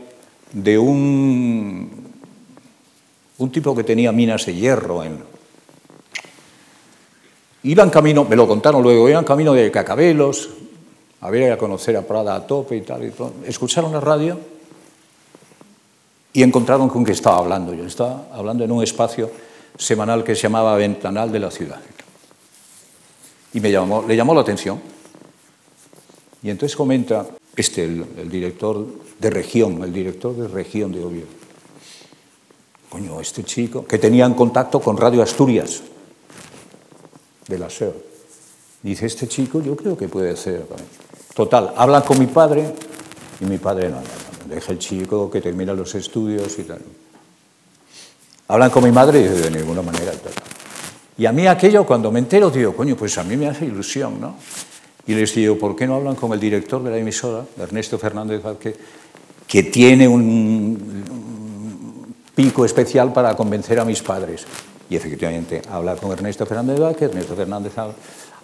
de un, un tipo que tenía minas de hierro en, Iban camino, me lo contaron luego, iban camino de Cacabelos, a ver a conocer a Prada a tope y tal. Escucharon la radio y encontraron con que estaba hablando. Yo estaba hablando en un espacio semanal que se llamaba Ventanal de la Ciudad. Y me llamó, le llamó la atención. Y entonces comenta este, el, director de región, el director de región de Oviedo. Coño, este chico, que tenía en contacto con Radio Asturias, de la SEO. Dice, este chico yo creo que puede ser. Total, hablan con mi padre y mi padre no, no, no, deja el chico que termina los estudios y tal. Hablan con mi madre y dice, de ninguna manera. Tal. Y a mí aquello, cuando me entero, digo, coño, pues a mí me hace ilusión, ¿no? Y les digo, ¿por qué no hablan con el director de la emisora, Ernesto Fernández Vázquez, que tiene un, pico especial para convencer a mis padres? y efectivamente habla con Ernesto Fernández Vázquez, Ernesto Fernández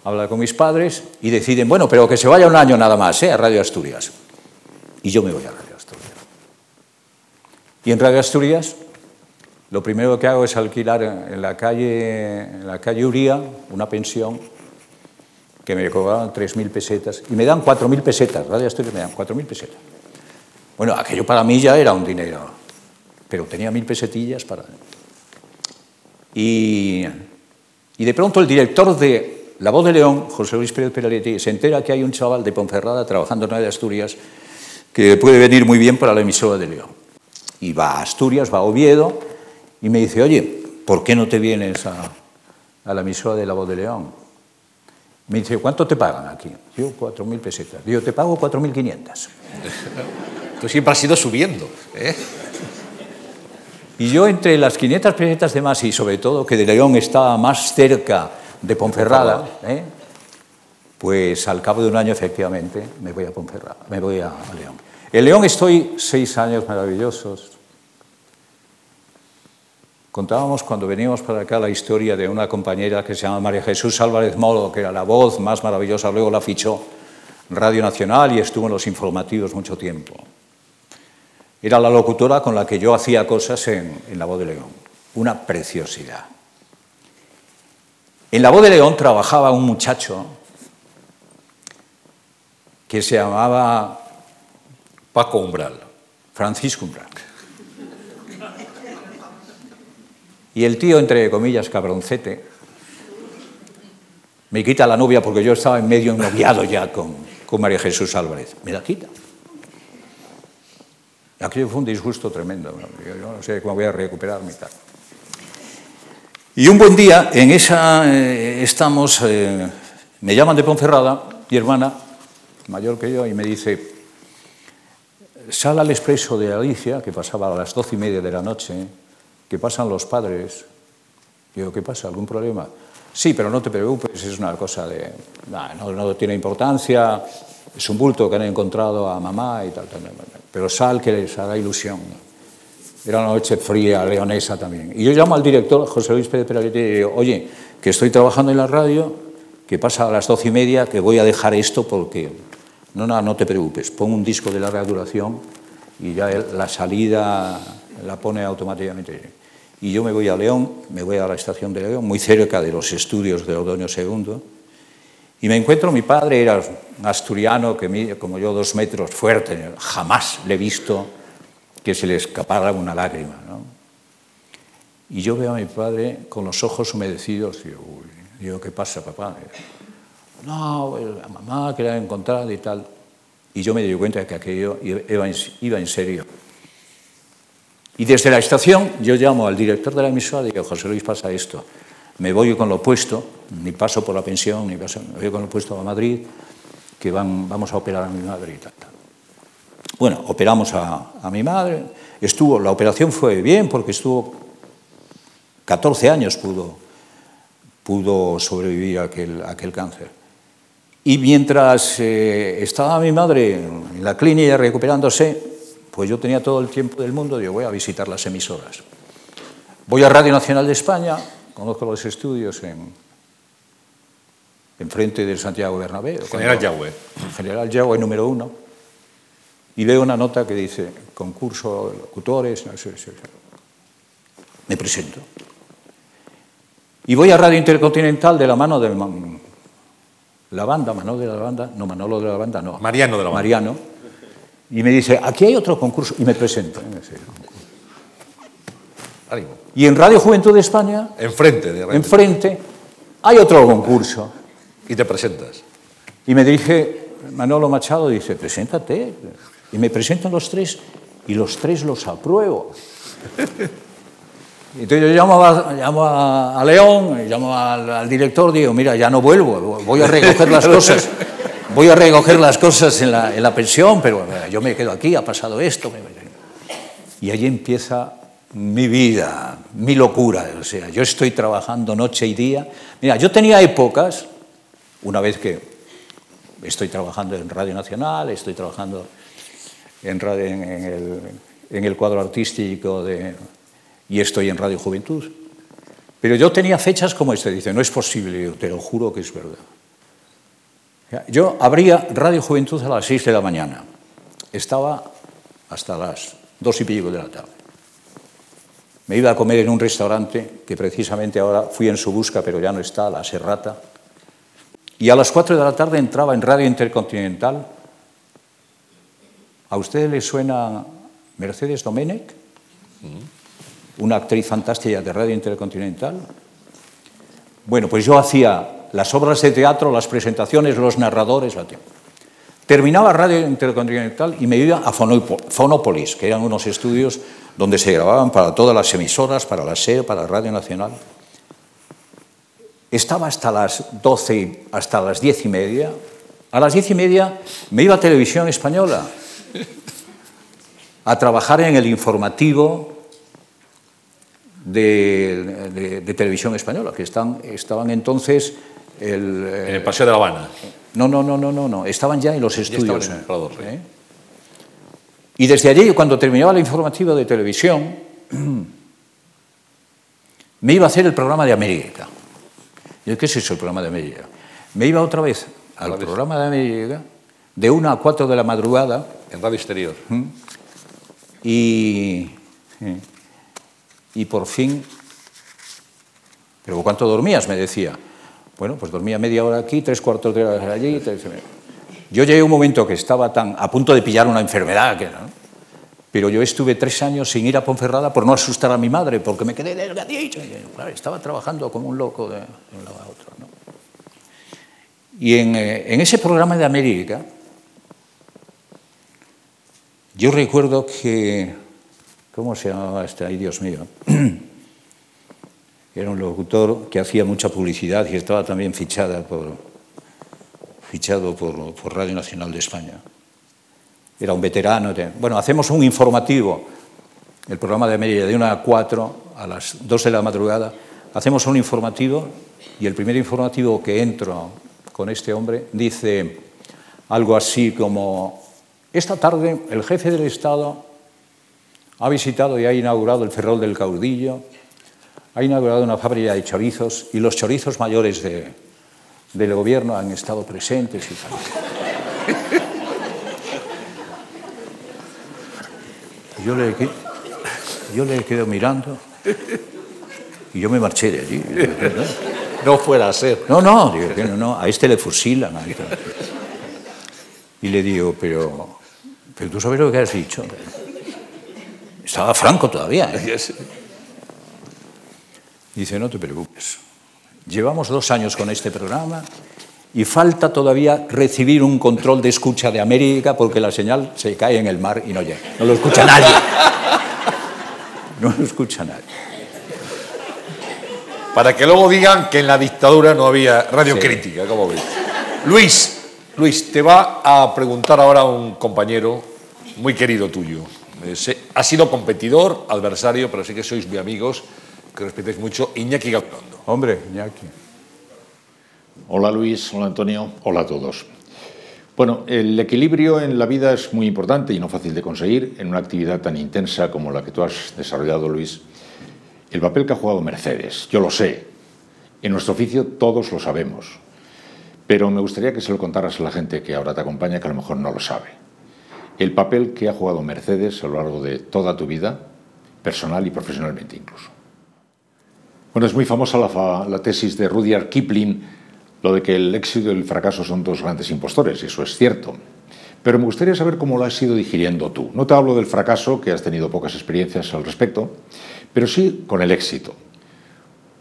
habla con mis padres y deciden, bueno, pero que se vaya un año nada más ¿eh? a Radio Asturias. Y yo me voy a Radio Asturias. Y en Radio Asturias lo primero que hago es alquilar en la calle, en la calle Uría una pensión que me cobraban 3.000 pesetas y me dan 4.000 pesetas. Radio Asturias me dan 4.000 pesetas. Bueno, aquello para mí ya era un dinero, pero tenía mil pesetillas para... Y, y de pronto el director de La Voz de León, José Luis Pérez Peraletti, se entera que hay un chaval de Ponferrada trabajando en Radio Asturias que puede venir muy bien para la emisora de León. Y va a Asturias, va a Oviedo, y me dice, oye, ¿por qué no te vienes a, a la emisora de La Voz de León? Me dice, ¿cuánto te pagan aquí? Yo, 4.000 pesetas. Digo, te pago 4.500. Tú siempre has ido subiendo. ¿eh? Y yo entre las 500 pesetas de más y sobre todo que de León estaba más cerca de Ponferrada, ¿eh? pues al cabo de un año efectivamente me voy a Ponferrada, me voy a, a León. En León estoy seis años maravillosos, Contábamos cuando veníamos para acá la historia de una compañera que se llama María Jesús Álvarez Molo, que era la voz más maravillosa, luego la fichó Radio Nacional y estuvo en los informativos mucho tiempo. Era la locutora con la que yo hacía cosas en, en La Voz de León. Una preciosidad. En La Voz de León trabajaba un muchacho que se llamaba Paco Umbral. Francisco Umbral. Y el tío, entre comillas, cabroncete, me quita la novia porque yo estaba en medio noviado ya con, con María Jesús Álvarez. Me la quita. Aquello fue un disgusto tremendo. Yo no sé cómo voy a recuperar mi tal. Y un buen día, en esa eh, estamos, eh, me llaman de Ponferrada, mi hermana, mayor que yo, y me dice, sal al expreso de Alicia, que pasaba a las doce y media de la noche, que pasan los padres. Digo, ¿qué pasa? ¿Algún problema? Sí, pero no te preocupes, es una cosa de... No, no, tiene importancia, es un bulto que han encontrado a mamá y tal, tal, tal. Pero sal que les hará ilusión. Era una noche fría, leonesa también. Y yo llamo al director, José Luis Pérez Peraguete, y digo, oye, que estoy trabajando en la radio, que pasa a las doce y media, que voy a dejar esto porque... No, no, no te preocupes, pon un disco de larga duración y ya la salida la pone automáticamente. Y yo me voy a León, me voy a la estación de León, muy cerca de los estudios de Odoño II, y me encuentro, mi padre era un asturiano que como yo dos metros, fuerte, jamás le he visto que se le escapara una lágrima. ¿no? Y yo veo a mi padre con los ojos humedecidos y digo, uy, digo ¿qué pasa, papá? No, la mamá que la ha encontrado y tal. Y yo me di cuenta de que aquello iba en serio. Y desde la estación yo llamo al director de la emisora y digo, José Luis, pasa esto. Me voy con lo puesto, ni paso por la pensión, ni paso, me voy con lo puesto a Madrid, que van, vamos a operar a mi madre y tal. tal. Bueno, operamos a, a, mi madre. Estuvo, la operación fue bien porque estuvo 14 años pudo, pudo sobrevivir a aquel, a aquel cáncer. Y mientras eh, estaba mi madre en la clínica recuperándose, pues yo tenía todo el tiempo del mundo, digo, voy a visitar las emisoras. Voy a Radio Nacional de España, conozco los estudios en, en frente del Santiago Bernabéu. General Yahweh. General Yahweh número uno. Y veo una nota que dice, concurso de locutores, no sé, no sé. me presento. Y voy a Radio Intercontinental de la mano de la banda, Manolo de la banda, no, Manolo de la banda, no. Mariano de la banda. Mariano y me dice, aquí hay otro concurso, y me presento. Ánimo. Y en Radio Juventud de España, enfrente, de Radio enfrente, hay otro concurso. Y te presentas. Y me dirige Manolo Machado, dice, preséntate. Y me presentan los tres, y los tres los apruebo. Entonces yo llamo a, llamo a, a León, llamo al, al, director, digo, mira, ya no vuelvo, voy a recoger las cosas voy a recoger las cosas en la, en la pensión, pero yo me quedo aquí, ha pasado esto. Y allí empieza mi vida, mi locura. O sea, yo estoy trabajando noche y día. Mira, yo tenía épocas, una vez que estoy trabajando en Radio Nacional, estoy trabajando en, el, en el, cuadro artístico de, y estoy en Radio Juventud. Pero yo tenía fechas como este, dice, no es posible, te lo juro que es verdad. Yo abría Radio Juventud a las 6 de la mañana, estaba hasta las dos y pico de la tarde. Me iba a comer en un restaurante que precisamente ahora fui en su busca, pero ya no está, La Serrata. Y a las 4 de la tarde entraba en Radio Intercontinental. ¿A ustedes le suena Mercedes Domenech? Una actriz fantástica de Radio Intercontinental. Bueno, pues yo hacía las obras de teatro, las presentaciones, los narradores. Terminaba Radio Intercontinental y me iba a Fonopolis, que eran unos estudios donde se grababan para todas las emisoras, para la SER, para Radio Nacional. Estaba hasta las 12, hasta las 10 y media. A las 10 y media me iba a Televisión Española a trabajar en el informativo de, Televisión Española, que estaban entonces... El, en el Paseo de La Habana. No, no, no, no, no, no. estaban ya en los estudios. ¿eh? Y desde allí, cuando terminaba el informativo de televisión, me iba a hacer el programa de América. ¿Y qué es eso, el programa de América? Me iba otra vez al programa de América, de una a cuatro de la madrugada. En radio exterior. Y, y por fin, ¿pero cuánto dormías? Me decía. Bueno, pues dormía media hora aquí, tres cuartos de hora allí. Yo llegué a un momento que estaba tan a punto de pillar una enfermedad, que, pero yo estuve tres años sin ir a Ponferrada por no asustar a mi madre, porque me quedé delgadito. estaba trabajando como un loco de un lado a otro. Y eh, en ese programa de América, yo recuerdo que, ¿cómo se llamaba este? Ay, Dios mío. Era un locutor que hacía mucha publicidad y estaba también fichada por, fichado por, por Radio Nacional de España. Era un veterano. Bueno, hacemos un informativo, el programa de media de 1 a 4, a las 2 de la madrugada, hacemos un informativo y el primer informativo que entro con este hombre dice algo así como, esta tarde el jefe del Estado ha visitado y ha inaugurado el Ferrol del Caudillo, ha inaugurado una fábrica de chorizos y los chorizos mayores del gobierno han estado presentes y tal. Yo le, yo le quedo mirando y yo me marché de allí. No fuera a ser. No, no, no, a este le fusilan. Y le digo, pero, pero tú sabes lo que has dicho. Estaba Franco todavía. ¿eh? Dice, no te preocupes. Llevamos dos años con este programa y falta todavía recibir un control de escucha de América porque la señal se cae en el mar y no llega. No lo escucha nadie. No lo escucha nadie. Para que luego digan que en la dictadura no había radio crítica, como ves. Luis, Luis, te va a preguntar ahora un compañero muy querido tuyo. Eh, ha sido competidor, adversario, pero sí que sois muy amigos que respetéis mucho, Iñaki Gabilondo. Hombre, Iñaki. Hola Luis, hola Antonio, hola a todos. Bueno, el equilibrio en la vida es muy importante y no fácil de conseguir en una actividad tan intensa como la que tú has desarrollado, Luis. El papel que ha jugado Mercedes, yo lo sé. En nuestro oficio todos lo sabemos. Pero me gustaría que se lo contaras a la gente que ahora te acompaña, que a lo mejor no lo sabe. El papel que ha jugado Mercedes a lo largo de toda tu vida, personal y profesionalmente incluso. Bueno, es muy famosa la, tesis de Rudyard Kipling, lo de que el éxito y el fracaso son dos grandes impostores, y eso es cierto. Pero me gustaría saber cómo lo has ido digiriendo tú. No te hablo del fracaso, que has tenido pocas experiencias al respecto, pero sí con el éxito.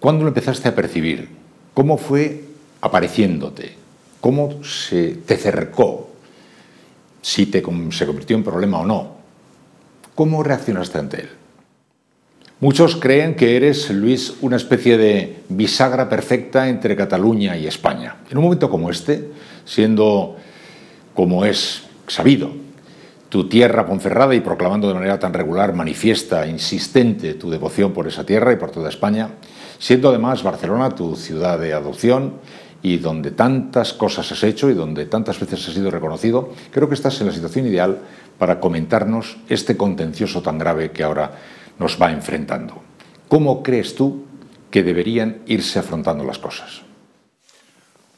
¿Cuándo lo empezaste a percibir? ¿Cómo fue apareciéndote? ¿Cómo se te cercó? Si se convirtió en problema o no. ¿Cómo reaccionaste ante él? Muchos creen que eres, Luis, una especie de bisagra perfecta entre Cataluña y España. En un momento como este, siendo como es sabido, tu tierra Ponferrada y proclamando de manera tan regular, manifiesta, insistente tu devoción por esa tierra y por toda España, siendo además Barcelona tu ciudad de adopción y donde tantas cosas has hecho y donde tantas veces has sido reconocido, creo que estás en la situación ideal para comentarnos este contencioso tan grave que ahora nos va enfrentando. ¿Cómo crees tú que deberían irse afrontando las cosas.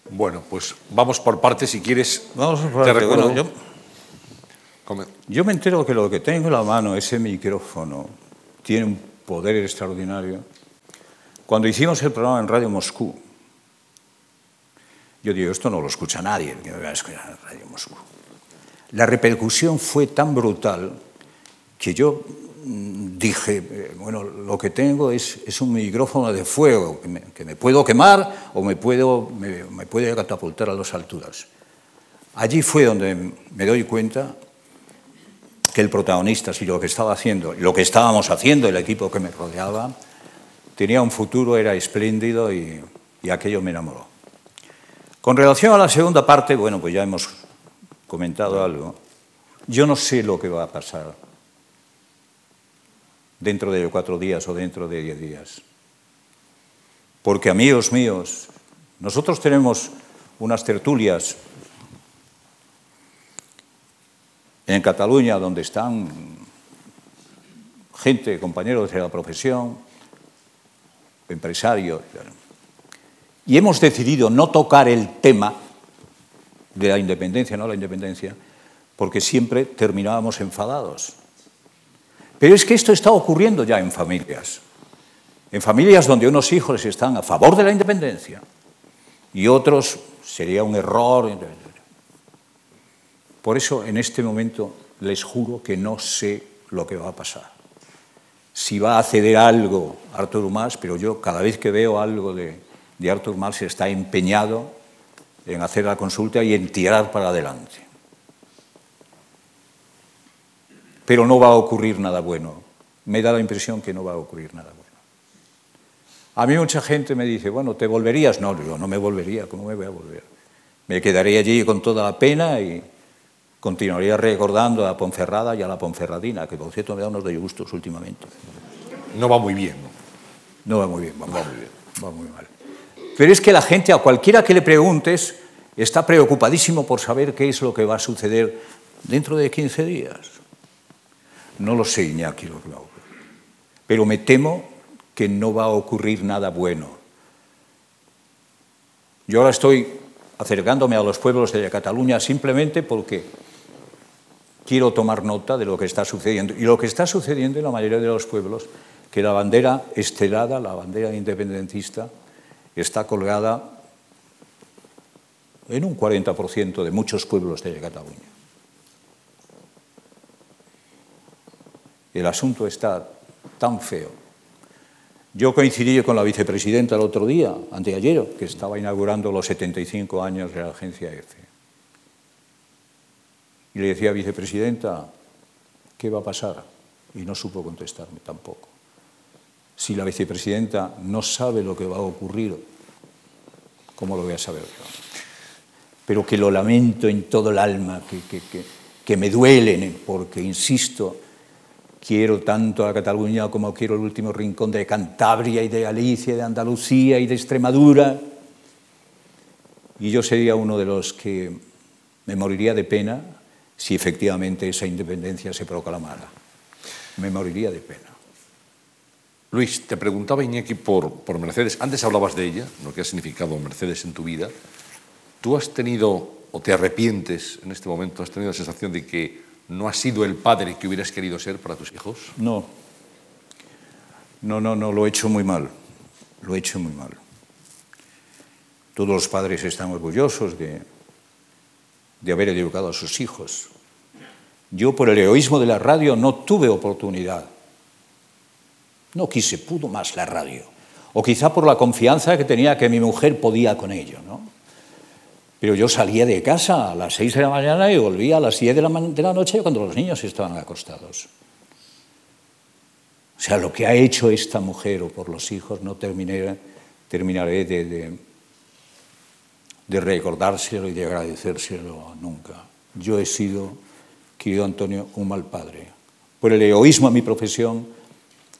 Bueno, pues vamos por partes si quieres. Vamos por Te partes. recuerdo- Bueno, yo- Yo me entero que lo que tengo en la mano, ese micrófono, tiene un poder extraordinario. Cuando hicimos el programa en Radio Moscú, yo digo, esto no lo escucha nadie, que me va a escuchar en Radio Moscú. La repercusión fue tan brutal que yo dije, eh, bueno, lo que tengo es, es un micrófono de fuego, que me, puedo quemar o me, puedo, me puede catapultar a las alturas. Allí fue donde me doy cuenta que el protagonista, si lo que estaba haciendo, lo que estábamos haciendo, el equipo que me rodeaba, tenía un futuro, era espléndido y, y aquello me enamoró. Con relación a la segunda parte, bueno, pues ya hemos comentado algo. Yo no sé lo que va a pasar dentro de cuatro días o dentro de diez días. Porque, amigos míos, nosotros tenemos unas tertulias en Cataluña donde están gente, compañeros de la profesión, empresarios. Y hemos decidido no tocar el tema de la independencia, no la independencia, porque siempre terminábamos enfadados. Pero es que esto está ocurriendo ya en familias. En familias donde unos hijos están a favor de la independencia y otros sería un error. Por eso en este momento les juro que no sé lo que va a pasar. Si va a ceder algo Artur Mas, pero yo cada vez que veo algo de, de Artur Mas está empeñado en hacer la consulta y en tirar para adelante. Pero no va a ocurrir nada bueno. Me da la impresión que no va a ocurrir nada bueno. A mí mucha gente me dice, bueno, ¿te volverías? No, yo no me volvería, ¿cómo me voy a volver? Me quedaría allí con toda la pena y continuaría recordando a Ponferrada y a la Ponferradina, que por cierto me da unos disgustos últimamente. No va muy bien. ¿no? No va muy bien, va muy bien, va muy mal. Pero es que la gente, a cualquiera que le preguntes, está preocupadísimo por saber qué es lo que va a suceder dentro de 15 días. No lo sé, Iñaki, lo que va a ocurrir. Pero me temo que no va a ocurrir nada bueno. Yo ahora estoy acercándome a los pueblos de Cataluña simplemente porque quiero tomar nota de lo que está sucediendo. Y lo que está sucediendo en la mayoría de los pueblos, que la bandera estelada, la bandera independentista, está colgada en un 40% de muchos pueblos de Cataluña. El asunto está tan feo. Yo coincidí con la vicepresidenta el otro día, anteayer, que estaba inaugurando los 75 años de la agencia EFE. Y le decía, vicepresidenta, ¿qué va a pasar? Y no supo contestarme tampoco. Si la vicepresidenta no sabe lo que va a ocurrir, ¿cómo lo voy a saber yo? Pero que lo lamento en todo el alma, que, que, que, que me duelen, porque, insisto, quiero tanto a Cataluña como quiero el último rincón de Cantabria y de Galicia, de Andalucía y de Extremadura. Y yo sería uno de los que me moriría de pena si efectivamente esa independencia se proclamara. Me moriría de pena. Luis, te preguntaba Iñaki por, por Mercedes. Antes hablabas de ella, lo que ha significado Mercedes en tu vida. ¿Tú has tenido, o te arrepientes en este momento, has tenido la sensación de que no has sido el padre que hubieras querido ser para tus hijos? No. No, no, no, lo he hecho muy mal. Lo he hecho muy mal. Todos los padres están orgullosos de, de haber educado a sus hijos. Yo, por el egoísmo de la radio, no tuve oportunidad. No quise, pudo más la radio. O quizá por la confianza que tenía que mi mujer podía con ello, ¿no? Pero yo salía de casa a las seis de la mañana y volvía a las diez de la, noche cuando los niños estaban acostados. O sea, lo que ha hecho esta mujer o por los hijos no terminaré, terminaré de, recordárselo y de agradecérselo nunca. Yo he sido, querido Antonio, un mal padre. Por el egoísmo a mi profesión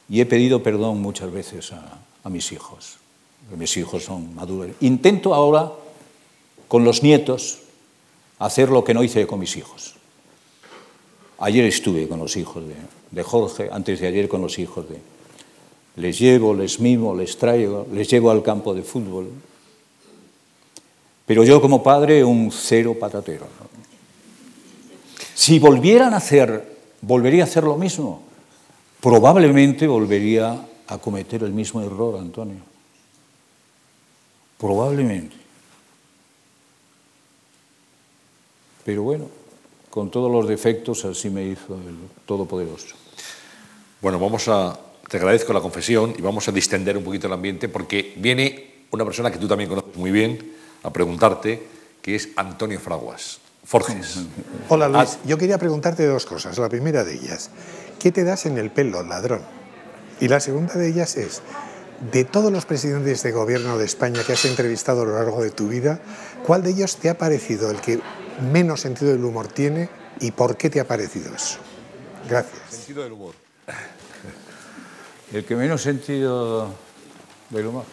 y he pedido perdón muchas veces a mis hijos. Mis hijos son maduros. Intento ahora, con los nietos, hacer lo que no hice con mis hijos. Ayer estuve con los hijos de, Jorge, antes de ayer con los hijos de, les llevo, les mimo, les traigo, les llevo al campo de fútbol. Pero yo como padre un cero patatero. Si volvieran a hacer, volvería a hacer lo mismo, probablemente volvería a cometer el mismo error, Antonio. Probablemente. Pero bueno, con todos los defectos así me hizo el Todopoderoso. Bueno, vamos a, te agradezco la confesión y vamos a distender un poquito el ambiente porque viene una persona que tú también conoces muy bien a preguntarte, que es Antonio Fraguas. Forges. Hola Luis, yo quería preguntarte dos cosas. La primera de ellas, ¿qué te das en el pelo, ladrón? Y la segunda de ellas es, de todos los presidentes de gobierno de España que has entrevistado a lo largo de tu vida, ¿cuál de ellos te ha parecido el que menos sentido del humor tiene y por qué te ha parecido eso? Gracias. Sentido del humor. El que menos sentido del humor.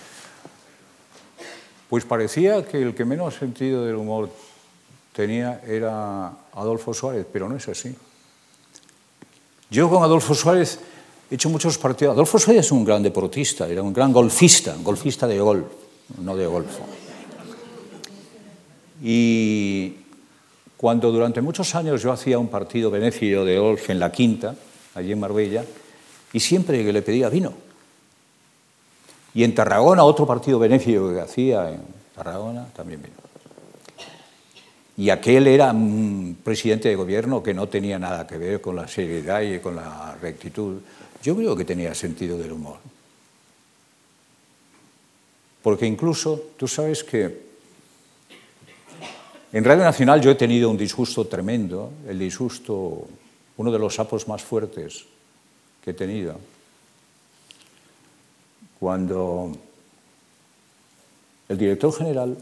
Pues parecía que el que menos sentido del humor tenía era Adolfo Suárez, pero no es así. Yo con Adolfo Suárez he hecho muchos partidos. Adolfo Suárez es un gran deportista, era un gran golfista, golfista de golf, no de golfo. Y cuando durante muchos años yo hacía un partido benéfico de golf en la Quinta, allí en Marbella, y siempre que le pedía vino. Y en Tarragona, otro partido benéfico que hacía en Tarragona, también vino. Y aquel era un presidente de gobierno que no tenía nada que ver con la seriedad y con la rectitud. Yo creo que tenía sentido del humor. Porque incluso, tú sabes que en Radio Nacional yo he tenido un disgusto tremendo, el disgusto, uno de los sapos más fuertes que he tenido, cuando el director general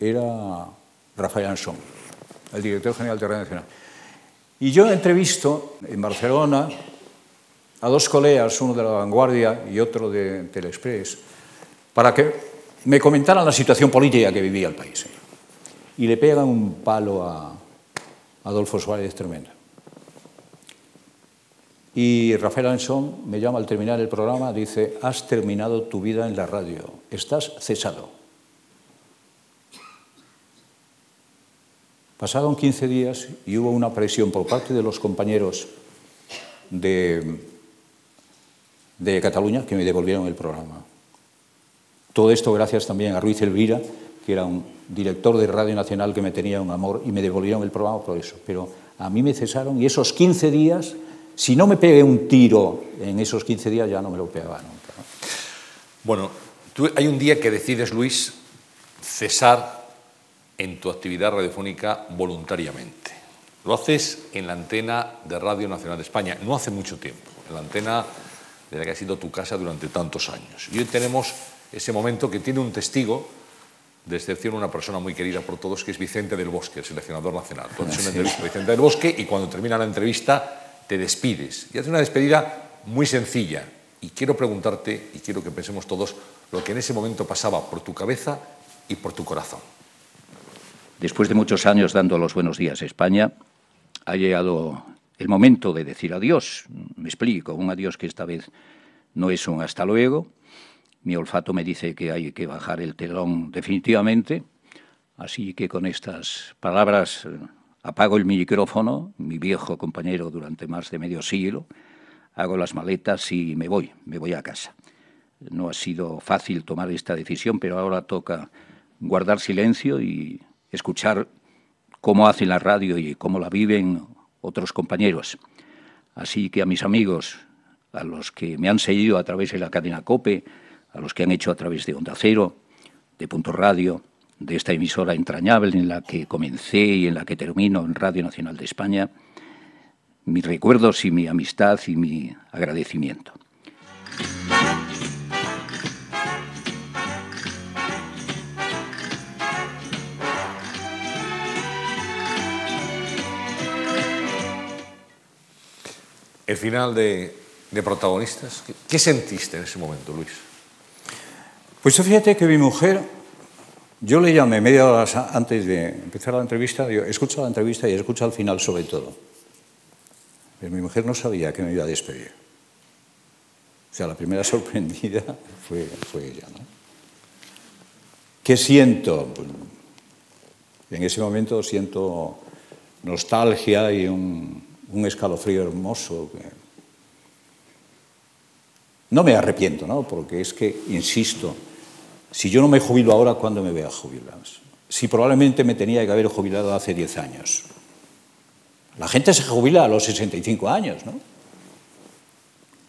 era Rafael Ansón, el director general de Radio Nacional. Y yo entrevisto en Barcelona a dos colegas, uno de la Vanguardia y otro de Telexpress, para que me comentaran la situación política que vivía el país. Y le pegan un palo a Adolfo Suárez tremendo. Y Rafael Ansón me llama al terminar el programa, dice, has terminado tu vida en la radio, estás cesado. Pasaron 15 días y hubo una presión por parte de los compañeros de, de Cataluña que me devolvieron el programa. Todo esto gracias también a Ruiz Elvira, que era un director de Radio Nacional que me tenía un amor y me devolvieron el programa por eso. Pero a mí me cesaron y esos 15 días, si no me pegué un tiro en esos 15 días, ya no me lo pegaba nunca. Bueno, tú, hay un día que decides, Luis, cesar en tu actividad radiofónica voluntariamente. Lo haces en la antena de Radio Nacional de España, no hace mucho tiempo, en la antena de la que ha sido tu casa durante tantos años. Y hoy tenemos ese momento que tiene un testigo de excepción, una persona muy querida por todos, que es Vicente del Bosque, el seleccionador nacional. Tú haces una entrevista a Vicente del Bosque y cuando termina la entrevista te despides. Y haces una despedida muy sencilla. Y quiero preguntarte, y quiero que pensemos todos, lo que en ese momento pasaba por tu cabeza y por tu corazón. Después de muchos años dando los buenos días a España, ha llegado el momento de decir adiós. Me explico, un adiós que esta vez no es un hasta luego. Mi olfato me dice que hay que bajar el telón definitivamente, así que con estas palabras eh, apago el micrófono, mi viejo compañero durante más de medio siglo, hago las maletas y me voy, me voy a casa. No ha sido fácil tomar esta decisión, pero ahora toca guardar silencio y escuchar cómo hacen la radio y cómo la viven otros compañeros. Así que a mis amigos, a los que me han seguido a través de la cadena COPE, a los que han hecho a través de Onda Cero, de Punto Radio, de esta emisora entrañable en la que comencé y en la que termino en Radio Nacional de España, mis recuerdos y mi amistad y mi agradecimiento. El final de, protagonistas. ¿Qué, ¿Qué sentiste en ese momento, Luis? Pues fíjate que mi mujer, yo le llamé media hora antes de empezar la entrevista, digo, escucha la entrevista y escucha al final sobre todo. Pero mi mujer no sabía que me iba a despedir. sea, la primera sorprendida fue, fue ella. ¿no? ¿Qué siento? En ese momento siento nostalgia y un, escalofrío hermoso. No me arrepiento, ¿no? Porque es que, insisto, si yo no me jubilo ahora, ¿cuándo me voy a jubilar? Si probablemente me tenía que haber jubilado hace 10 años. La gente se jubila a los 65 años, ¿no?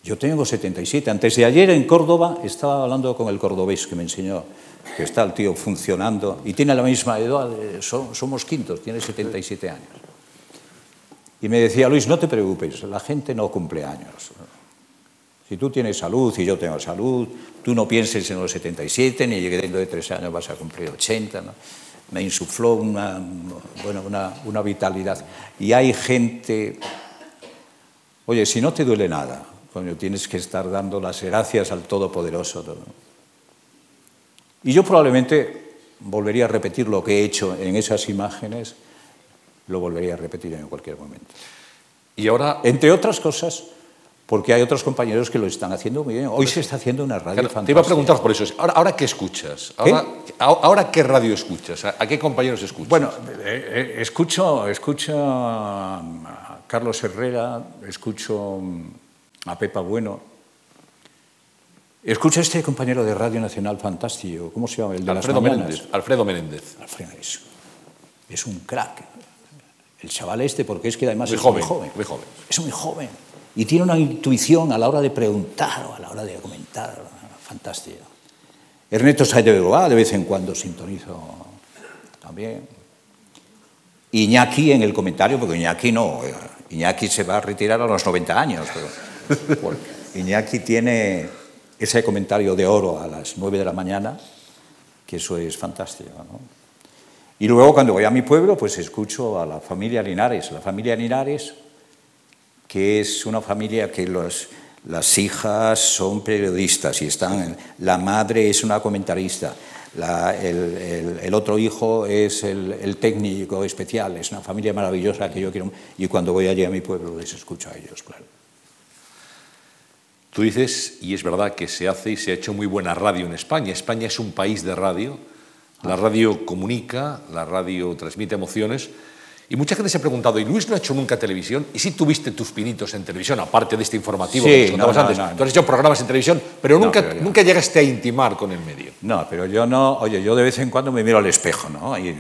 Yo tengo 77. Antes de ayer en Córdoba estaba hablando con el cordobés que me enseñó que está el tío funcionando y tiene la misma edad, somos quintos, tiene 77 años. Y me decía, Luis, no te preocupes, la gente no cumple años. Si tú tienes salud y yo tengo salud, tú no pienses en los 77, ni que dentro de tres años vas a cumplir 80. ¿no? Me insufló una, bueno, una, una vitalidad. Y hay gente, oye, si no te duele nada, coño, tienes que estar dando las gracias al Todopoderoso. ¿no? Y yo probablemente volvería a repetir lo que he hecho en esas imágenes, lo volvería a repetir en cualquier momento. Y ahora, entre otras cosas, porque hay otros compañeros que lo están haciendo muy bien. Hoy se está haciendo una radio claro, fantástica. Te iba a preguntar por eso. Ahora, ahora ¿qué escuchas? Ahora, ¿Qué? ahora, ¿qué radio escuchas? ¿A qué compañeros escuchas? Bueno, eh, eh, escucho, escucho a Carlos Herrera, escucho a Pepa Bueno, escucho a este compañero de Radio Nacional fantástico, ¿cómo se llama? El de Alfredo las Menéndez. Alfredo Menéndez. Alfredo es, es un crack. El chaval este, porque es que además muy es joven, muy joven. Muy joven. Es muy joven. Y tiene una intuición a la hora de preguntar o a la hora de comentar fantástica. Ernesto Sáenz de Begoa, de vez en cuando sintonizo también. Iñaki en el comentario, porque Iñaki no, Iñaki se va a retirar a los 90 años. Pero Iñaki tiene ese comentario de oro a las 9 de la mañana, que eso es fantástico. Y luego cuando voy a mi pueblo, pues escucho a la familia Linares. La familia Linares que es una familia que los, las hijas son periodistas y están, la madre es una comentarista, la, el, el, el, otro hijo es el, el, técnico especial, es una familia maravillosa que yo quiero, y cuando voy allí a mi pueblo les escucho a ellos, claro. Tú dices, y es verdad que se hace y se ha hecho muy buena radio en España. España es un país de radio, la radio comunica, la radio transmite emociones, y mucha gente se ha preguntado, ¿y Luis no ha hecho nunca televisión? ¿Y si tuviste tus pinitos en televisión, aparte de este informativo sí, que nos contabas no, no, antes? No, Tú has hecho programas en televisión, pero nunca, pero nunca llegaste a intimar con el medio. No, pero yo no, oye, yo de vez en cuando me miro al espejo, ¿no? Y,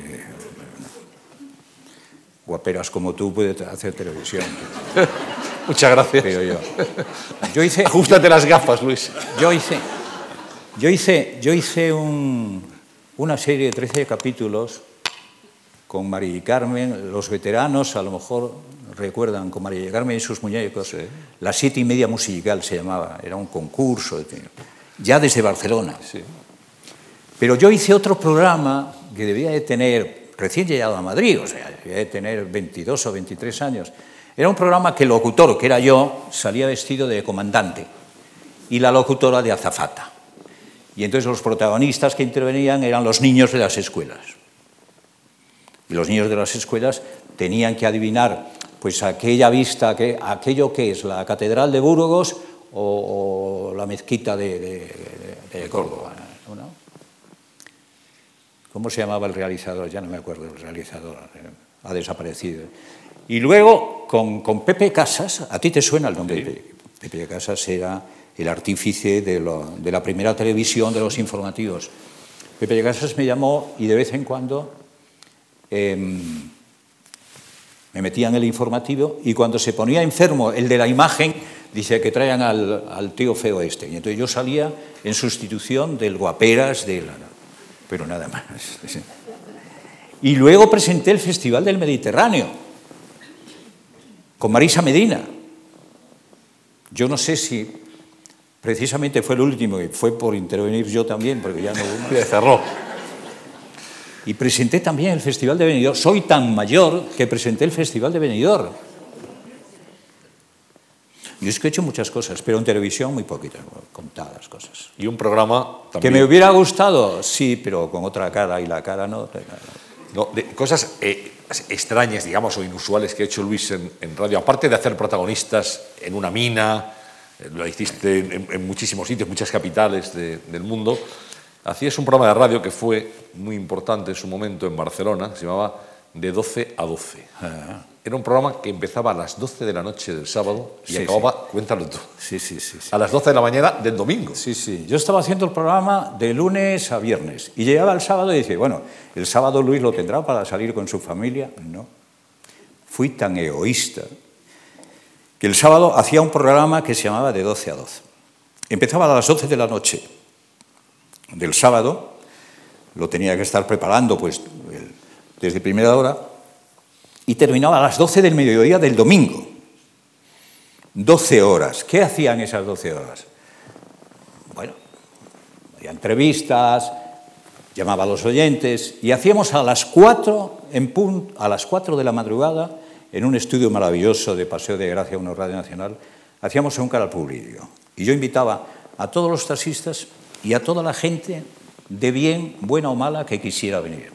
guaperas como tú puedes hacer televisión. Muchas gracias. Pero yo, yo hice... Ajustate las gafas, Luis. Yo hice, yo hice, yo hice un, una serie de 13 capítulos con María y Carmen, los veteranos a lo mejor recuerdan con María y Carmen y sus muñecos, sí. la siete y media musical se llamaba, era un concurso, ya desde Barcelona. Sí. Pero yo hice otro programa que debía de tener, recién llegado a Madrid, o sea, debía de tener 22 o 23 años. Era un programa que el locutor, que era yo, salía vestido de comandante y la locutora de azafata. Y entonces los protagonistas que intervenían eran los niños de las escuelas. Y los niños de las escuelas tenían que adivinar pues aquella vista, que, aquello que es la Catedral de Burgos o, o la mezquita de, de, de Córdoba. ¿no? ¿Cómo se llamaba el realizador? Ya no me acuerdo el realizador, ha desaparecido. Y luego con, con Pepe Casas, ¿a ti te suena el nombre? Sí. Pepe Casas era el artífice de, lo, de la primera televisión de los informativos. Pepe Casas me llamó y de vez en cuando eh, me metía en el informativo y cuando se ponía enfermo el de la imagen, dice que traigan al, tío feo este. Y entonces yo salía en sustitución del guaperas de la... Pero nada más. Y luego presenté el Festival del Mediterráneo con Marisa Medina. Yo no sé si precisamente fue el último y fue por intervenir yo también, porque ya no hubo cerró. Y presenté también el Festival de Benidorm. Soy tan mayor que presenté el Festival de Benidorm. Yo es que he hecho muchas cosas, pero en televisión muy poquitas, contadas cosas. Y un programa también. Que me hubiera gustado, sí, pero con otra cara y la cara no. no de cosas eh, extrañas, digamos, o inusuales que ha hecho Luis en, en, radio, aparte de hacer protagonistas en una mina, eh, lo hiciste en, en muchísimos sitios, muchas capitales de, del mundo. Hacías un programa de radio que fue muy importante en su momento en Barcelona, se llamaba De 12 a 12. Ah. Era un programa que empezaba a las 12 de la noche del sábado y Sí, acababa, cuéntalo tú, Sí, sí, sí, sí. a las 12 de la mañana del domingo. Sí, sí. Yo estaba haciendo el programa de lunes a viernes y llegaba el sábado y decía, bueno, el sábado Luis lo tendrá para salir con su familia. No. Fui tan egoísta que el sábado hacía un programa que se llamaba de 12 a 12. Empezaba a las 12 de la noche del sábado, lo tenía que estar preparando pues desde primera hora y terminaba a las 12 del mediodía del domingo. 12 horas. ¿Qué hacían esas 12 horas? Bueno, había entrevistas, llamaba a los oyentes y hacíamos a las 4 en punto, a las 4 de la madrugada en un estudio maravilloso de Paseo de Gracia, una radio nacional, hacíamos un cara al público. Y yo invitaba a todos los taxistas y a toda la gente de bien, buena o mala, que quisiera venir.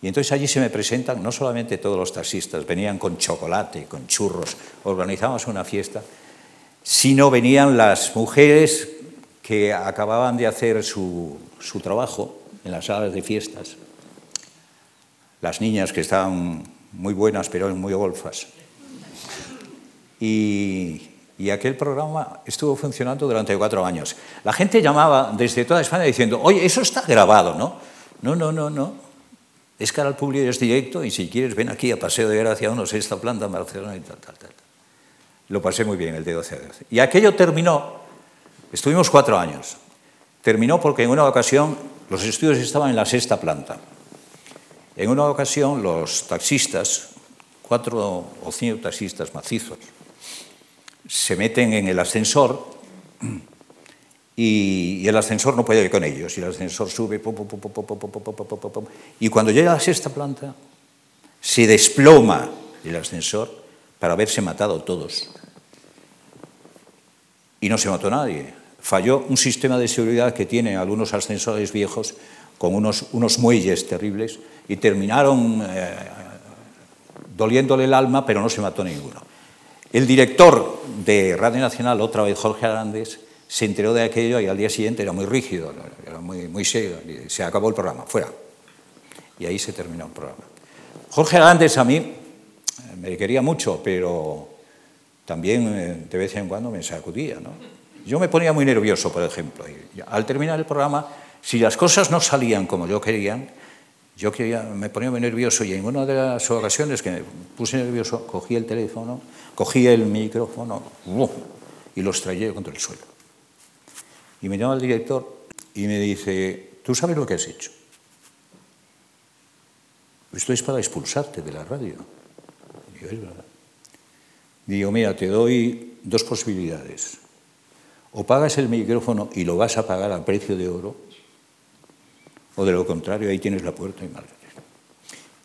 Y entonces allí se me presentan no solamente todos los taxistas, venían con chocolate, con churros, organizábamos una fiesta, sino venían las mujeres que acababan de hacer su, su trabajo en las salas de fiestas, las niñas que estaban muy buenas pero muy golfas. Y, y aquel programa estuvo funcionando durante cuatro años. La gente llamaba desde toda España diciendo, oye, eso está grabado, ¿no? No, no, no, no. Es cara al público, es directo y si quieres ven aquí a Paseo de Gracia 1, sexta planta en Barcelona y tal, tal, tal. Lo pasé muy bien el de 12 a 12. Y aquello terminó, estuvimos cuatro años. Terminó porque en una ocasión los estudios estaban en la sexta planta. En una ocasión los taxistas, cuatro o cinco taxistas macizos, se meten en el ascensor y, el ascensor no puede ir con ellos. Y el ascensor sube, pum, pum, pum, y cuando llega a la sexta planta, se desploma el ascensor para haberse matado todos. Y no se mató nadie. Falló un sistema de seguridad que tienen algunos ascensores viejos con unos, unos muelles terribles y terminaron doliéndole el alma, pero no se mató ninguno. El director de Radio Nacional, otra vez Jorge Arandes, se enteró de aquello y al día siguiente era muy rígido, era muy, muy serio, se acabó el programa, fuera. Y ahí se terminó el programa. Jorge Arandes a mí eh, me quería mucho, pero también eh, de vez en cuando me sacudía. ¿no? Yo me ponía muy nervioso, por ejemplo. Y al terminar el programa, si las cosas no salían como yo quería, yo quería, me ponía muy nervioso y en una de las ocasiones que me puse nervioso, cogí el teléfono, cogí el micrófono y los traía contra el suelo. Y me llama el director y me dice, ¿tú sabes lo que has hecho? Esto es para expulsarte de la radio. Digo, es verdad. Digo, mira, te doy dos posibilidades. O pagas el micrófono y lo vas a pagar al precio de oro, o de lo contrario, ahí tienes la puerta y mal.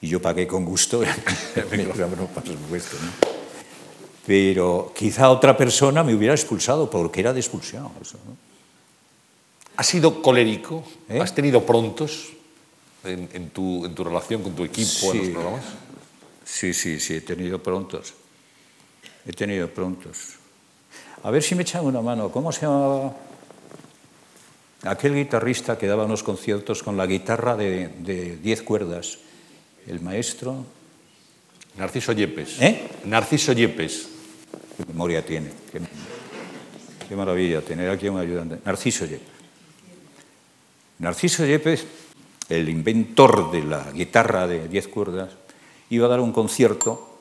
Y yo pagué con gusto el micrófono, por supuesto. ¿no? Pero quizá otra persona me hubiera expulsado porque era de expulsión. ¿Has sido colérico? ¿Eh? ¿Has tenido prontos en, en tu, en tu relación con tu equipo en los Sí. programas? Sí, sí, sí, he tenido prontos. He tenido prontos. A ver si me echan una mano. ¿Cómo se llamaba aquel guitarrista que daba unos conciertos con la guitarra de, de diez cuerdas? El maestro. Narciso Yepes. ¿Eh? Narciso Yepes. ¿Qué memoria tiene? Qué, qué maravilla tener aquí un ayudante. Narciso Yepes. Narciso Yepes, el inventor de la guitarra de diez cuerdas, iba a dar un concierto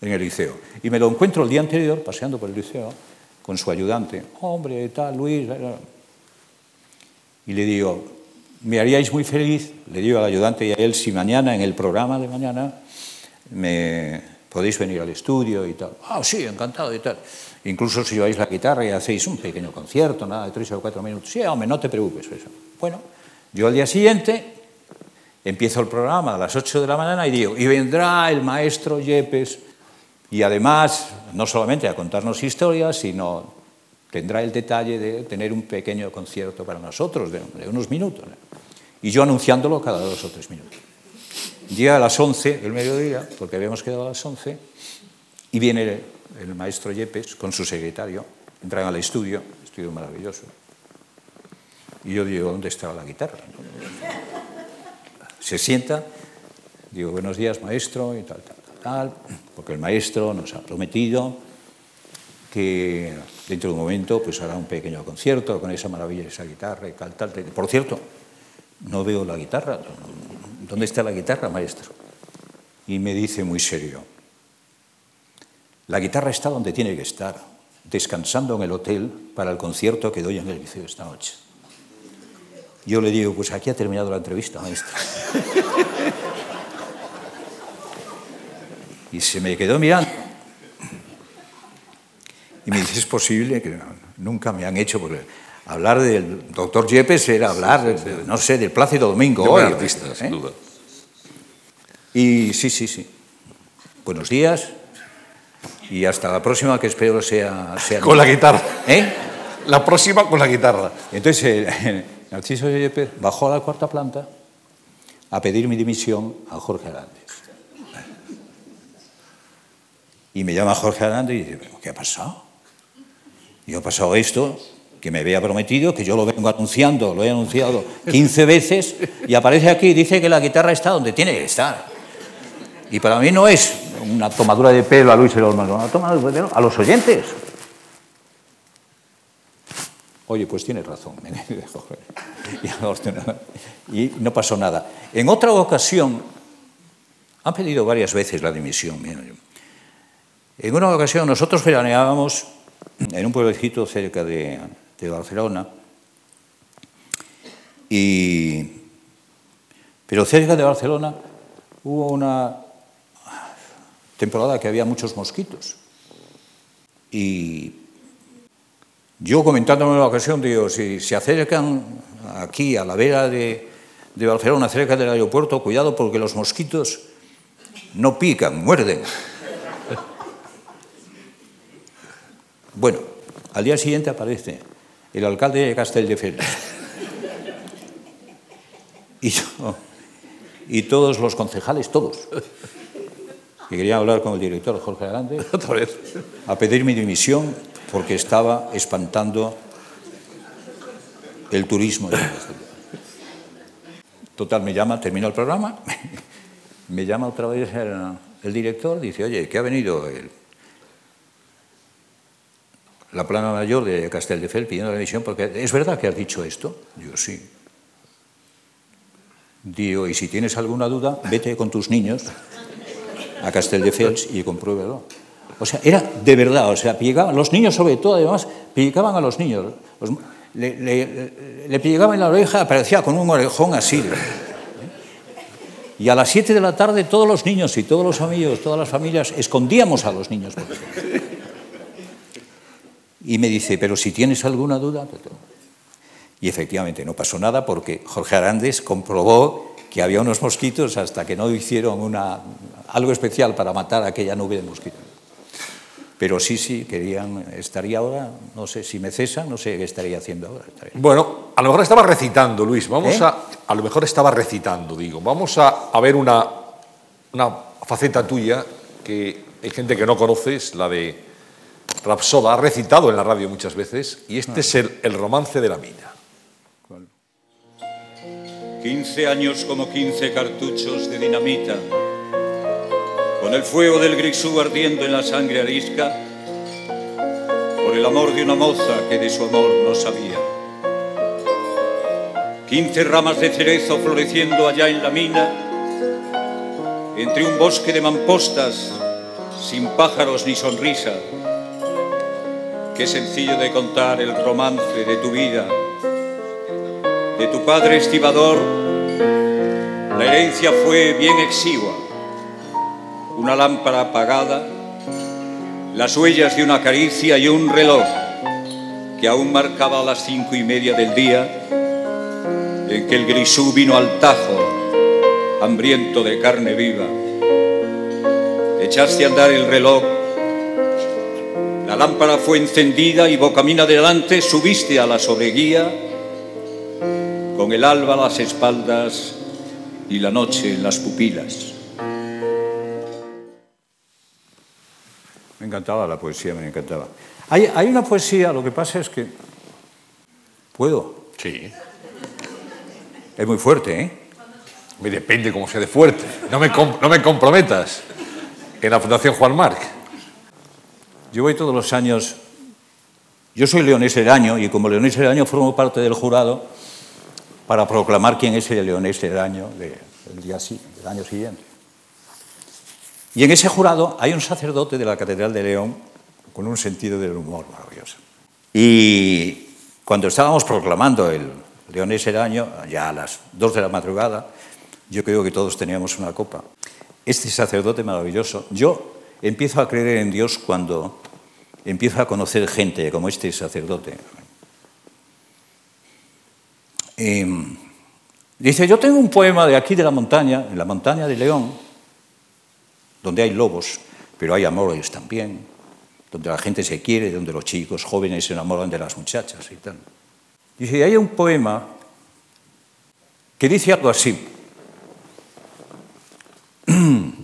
en el liceo. Y me lo encuentro el día anterior, paseando por el liceo, con su ayudante. Hombre, tal, Luis. Y le digo, me haríais muy feliz, le digo al ayudante y a él, si mañana, en el programa de mañana, me podéis venir al estudio y tal. Ah, sí, encantado y tal. Incluso si lleváis la guitarra y hacéis un pequeño concierto, nada, de tres o cuatro minutos. Sí, hombre, no te preocupes. Eso. Bueno, yo al día siguiente empiezo el programa a las 8 de la mañana y digo, y vendrá el maestro Yepes y además, no solamente a contarnos historias, sino tendrá el detalle de tener un pequeño concierto para nosotros, de, unos minutos. Y yo anunciándolo cada dos o tres minutos. Llega a las 11 del mediodía, porque habíamos quedado a las 11, y viene el maestro Yepes con su secretario, entran al estudio, estudio maravilloso, y yo digo, ¿dónde estaba la guitarra? Se sienta, digo, buenos días maestro, y tal, tal, tal, porque el maestro nos ha prometido que dentro de un momento pues hará un pequeño concierto con esa maravillosa guitarra y tal, tal. Por cierto, no veo la guitarra. ¿Dónde está la guitarra, maestro? Y me dice muy serio, la guitarra está donde tiene que estar, descansando en el hotel para el concierto que doy en el liceo esta noche. Yo le digo, pues aquí ha terminado la entrevista, maestro. y se me quedó mirando. Y me dice, es posible que nunca me han hecho, porque hablar del doctor Yepes era hablar, no sé, del Plácido Domingo. De hoy, artista, sin ¿eh? duda. Y sí, sí, sí. Buenos días y hasta la próxima que espero sea... sea con la guitarra. ¿Eh? La próxima con la guitarra. Entonces, eh, Narciso Yepes bajó a la cuarta planta a pedir mi dimisión a Jorge Hernández. Y me llama Jorge Hernández y dice, ¿qué ha pasado? Yo ha pasado esto, que me había prometido, que yo lo vengo anunciando, lo he anunciado 15 veces, y aparece aquí y dice que la guitarra está donde tiene que estar. Y para mí no es una tomadura de pelo a Luis Elorman, una tomadura de pelo a los oyentes. Oye, pues tienes razón. y no pasó nada. En otra ocasión, han pedido varias veces la dimisión. En una ocasión nosotros veraneábamos en un pueblecito cerca de, de Barcelona, y, pero cerca de Barcelona hubo una temporada que había muchos mosquitos. Y yo comentándome en la ocasión, digo, si se acercan aquí a la vera de, de Barcelona, cerca del aeropuerto, cuidado porque los mosquitos no pican, muerden. Bueno, al día siguiente aparece el alcalde de Castelldefels y, y todos los concejales, todos, que querían hablar con el director Jorge Grande, a pedir mi dimisión porque estaba espantando el turismo. Total, me llama, termina el programa, me llama otra vez el, el director, dice, oye, que ha venido el la plana mayor de Castelldefels pidiendo la dimisión porque es verdad que has dicho esto. Digo, sí. Digo, y si tienes alguna duda, vete con tus niños a Castelldefels y compruébelo. O sea, era de verdad, o sea, pillaban, los niños sobre todo, además, pillaban a los niños. le, le, en la oreja, aparecía con un orejón así. Y a las 7 de la tarde todos los niños y todos los amigos, todas las familias, escondíamos a los niños. Y me dice, pero si tienes alguna duda... Y efectivamente no pasó nada porque Jorge Arandes comprobó que había unos mosquitos hasta que no hicieron una, algo especial para matar aquella nube de mosquitos. Pero sí, sí, querían, estaría ahora, no sé, si me cesan, no sé qué estaría haciendo ahora. Bueno, a lo mejor estaba recitando, Luis, vamos ¿Eh? a, a lo mejor estaba recitando, digo, vamos a, a ver una, una faceta tuya que hay gente que no conoces, la de Rapsoda ha recitado en la radio muchas veces y este es el, el romance de la mina. Quince años como quince cartuchos de dinamita, con el fuego del grisú ardiendo en la sangre arisca, por el amor de una moza que de su amor no sabía. Quince ramas de cerezo floreciendo allá en la mina, entre un bosque de mampostas, sin pájaros ni sonrisa, Qué sencillo de contar el romance de tu vida, de tu padre estibador. La herencia fue bien exigua, una lámpara apagada, las huellas de una caricia y un reloj que aún marcaba las cinco y media del día en que el grisú vino al tajo, hambriento de carne viva. Echaste a andar el reloj lámpara fue encendida y bocamina adelante subiste a la sobreguía con el alba a las espaldas y la noche en las pupilas. Me encantaba la poesía, me encantaba. Hay, hay una poesía, lo que pasa es que... ¿Puedo? Sí. Es muy fuerte, ¿eh? Me depende cómo sea de fuerte. No me, no me comprometas. En la Fundación Juan Marc. Yo voy todos los años. Yo soy leonés del año y como leonés del año formo parte del jurado para proclamar quién es el leonés del año de- del, día, año siguiente. Y en ese jurado hay un sacerdote de la Catedral de León con un sentido del humor maravilloso. Y cuando estábamos proclamando el leonés del año, ya a las dos de la madrugada, yo creo que todos teníamos una copa. Este sacerdote maravilloso, yo empiezo a creer en Dios cuando empiezo a conocer gente como este sacerdote. Eh, dice, yo tengo un poema de aquí de la montaña, en la montaña de León, donde hay lobos, pero hay amores también, donde la gente se quiere, donde los chicos jóvenes se enamoran de las muchachas y tal. Dice, hay un poema que dice algo así.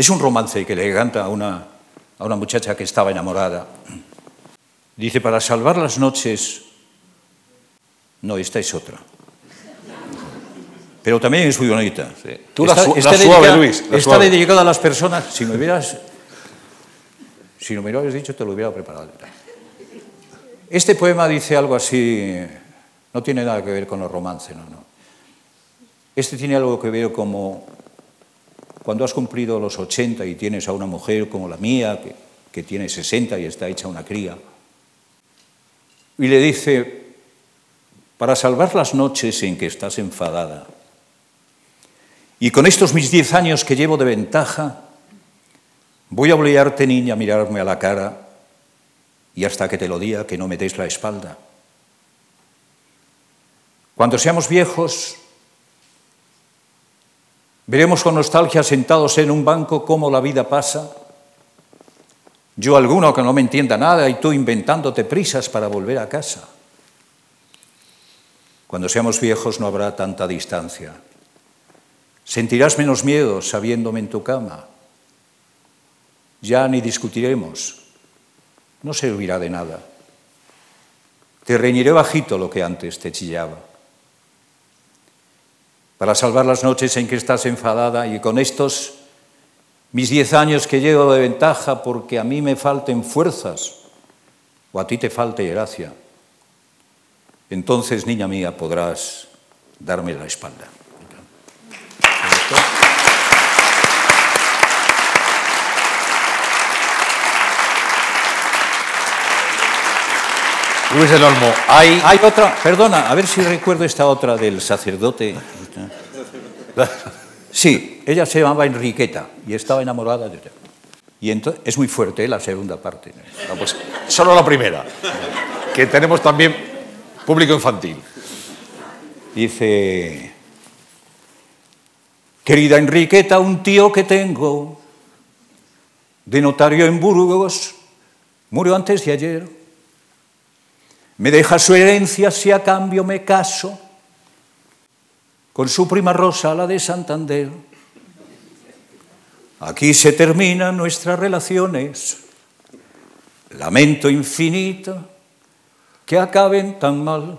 Es un romance que le canta a una, a una muchacha que estaba enamorada. Dice, para salvar las noches, no, esta es otra. Pero también es muy bonita. sí. Tú la su- la dedicada- suave, Luis, la está suave. dedicada a las personas. Si me hubieras, si no me lo hubieras dicho, te lo hubiera preparado. Este poema dice algo así, no tiene nada que ver con los romances, no, no. Este tiene algo que ver como cuando has cumplido los 80 y tienes a una mujer como la mía, que, tiene 60 y está hecha una cría, y le dice, para salvar las noches en que estás enfadada, y con estos mis 10 años que llevo de ventaja, voy a obligarte, niña, a mirarme a la cara y hasta que te lo diga que no me des la espalda. Cuando seamos viejos, veremos con nostalgia sentados en un banco cómo la vida pasa. Yo alguno que no me entienda nada y tú inventándote prisas para volver a casa. Cuando seamos viejos no habrá tanta distancia. Sentirás menos miedo sabiéndome en tu cama. Ya ni discutiremos. No servirá de nada. Te reñiré bajito lo que antes te chillaba. Para salvar las noches en que estás enfadada y con estos mis diez años que llevo de ventaja porque a mí me falten fuerzas o a ti te falte gracia, entonces, niña mía, podrás darme la espalda. Luis del Olmo, hay... Hay otra, perdona, a ver si recuerdo esta otra del sacerdote. Sí, ella se llamaba Enriqueta y estaba enamorada de ella. Y entonces, es muy fuerte ¿eh? la segunda parte. No, pues solo la primera, que tenemos también público infantil. Dice, querida Enriqueta, un tío que tengo de notario en Burgos murió antes de ayer. Me deja su herencia si a cambio me caso con su prima Rosa, la de Santander. Aquí se terminan nuestras relaciones. Lamento infinito que acaben tan mal.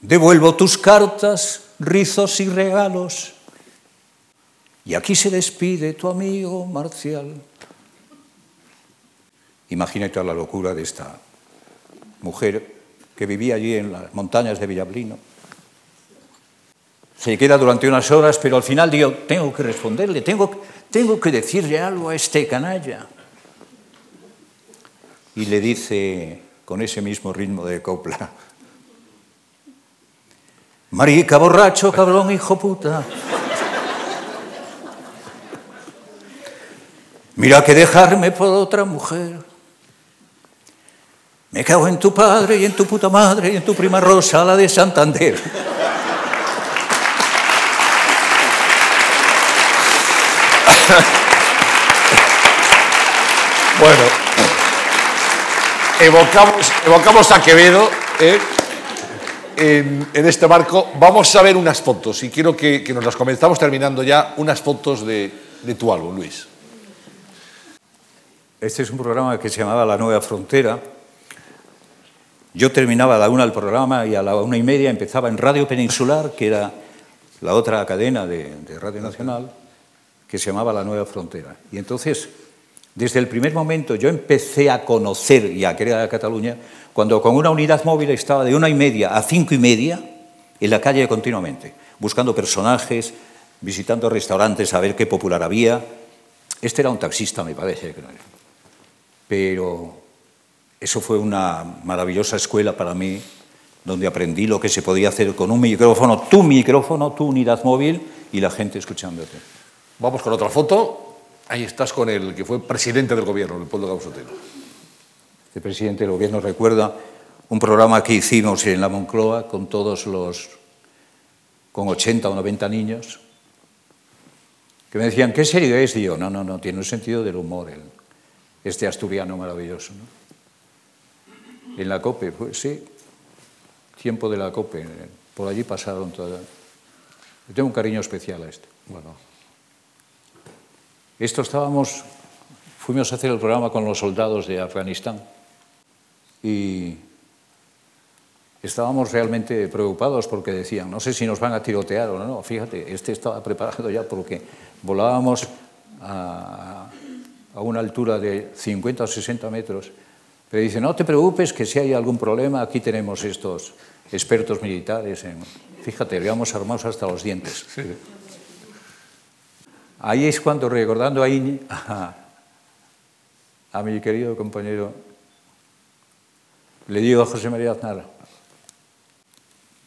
Devuelvo tus cartas, rizos y regalos. Y aquí se despide tu amigo Marcial. Imagínate la locura de esta mujer que vivía allí en las montañas de Villablino. Se queda durante unas horas, pero al final digo, tengo que responderle, tengo, tengo que decirle algo a este canalla. Y le dice con ese mismo ritmo de copla, Marica, borracho, cabrón, hijo puta. Mira que dejarme por otra mujer. Me cago en tu padre y en tu puta madre y en tu prima Rosa, la de Santander. Bueno, evocamos, evocamos a Quevedo ¿eh? en, este marco. Vamos a ver unas fotos y quiero que, nos las comenzamos terminando ya, unas fotos de, de tu álbum, Luis. Este es un programa que se llamaba La Nueva Frontera. Yo terminaba a la una el programa y a la una y media empezaba en Radio Peninsular, que era la otra cadena de, de Radio Nacional, que se llamaba La Nueva Frontera. Y entonces, desde el primer momento, yo empecé a conocer y a crear a Cataluña cuando con una unidad móvil estaba de una y media a cinco y media en la calle continuamente, buscando personajes, visitando restaurantes a ver qué popular había. Este era un taxista, me parece. Pero eso fue una maravillosa escuela para mí, donde aprendí lo que se podía hacer con un micrófono, tu micrófono, tu unidad móvil y la gente escuchándote. Vamos con otra foto. Ahí estás con el que fue presidente del gobierno, Leopoldo Gausotelo. El presidente del gobierno recuerda un programa que hicimos en la Moncloa con todos los, con 80 o 90 niños, que me decían, ¿qué serio es? Y yo, no, no, no, tiene un sentido del humor, el, este asturiano maravilloso. ¿no? En la COPE, pues sí, tiempo de la COPE, por allí pasaron todas. Yo tengo un cariño especial a esto. Bueno, Esto estábamos, fuimos a hacer el programa con los soldados de Afganistán y estábamos realmente preocupados porque decían, no sé si nos van a tirotear o no, fíjate, este estaba preparado ya porque volábamos a, a una altura de 50 o 60 metros, pero dice, no te preocupes que si hay algún problema, aquí tenemos estos expertos militares. En... Fíjate, íbamos armados hasta los dientes. sí. Ahí es cuando, recordando a, a mi querido compañero, le digo a José María Aznar,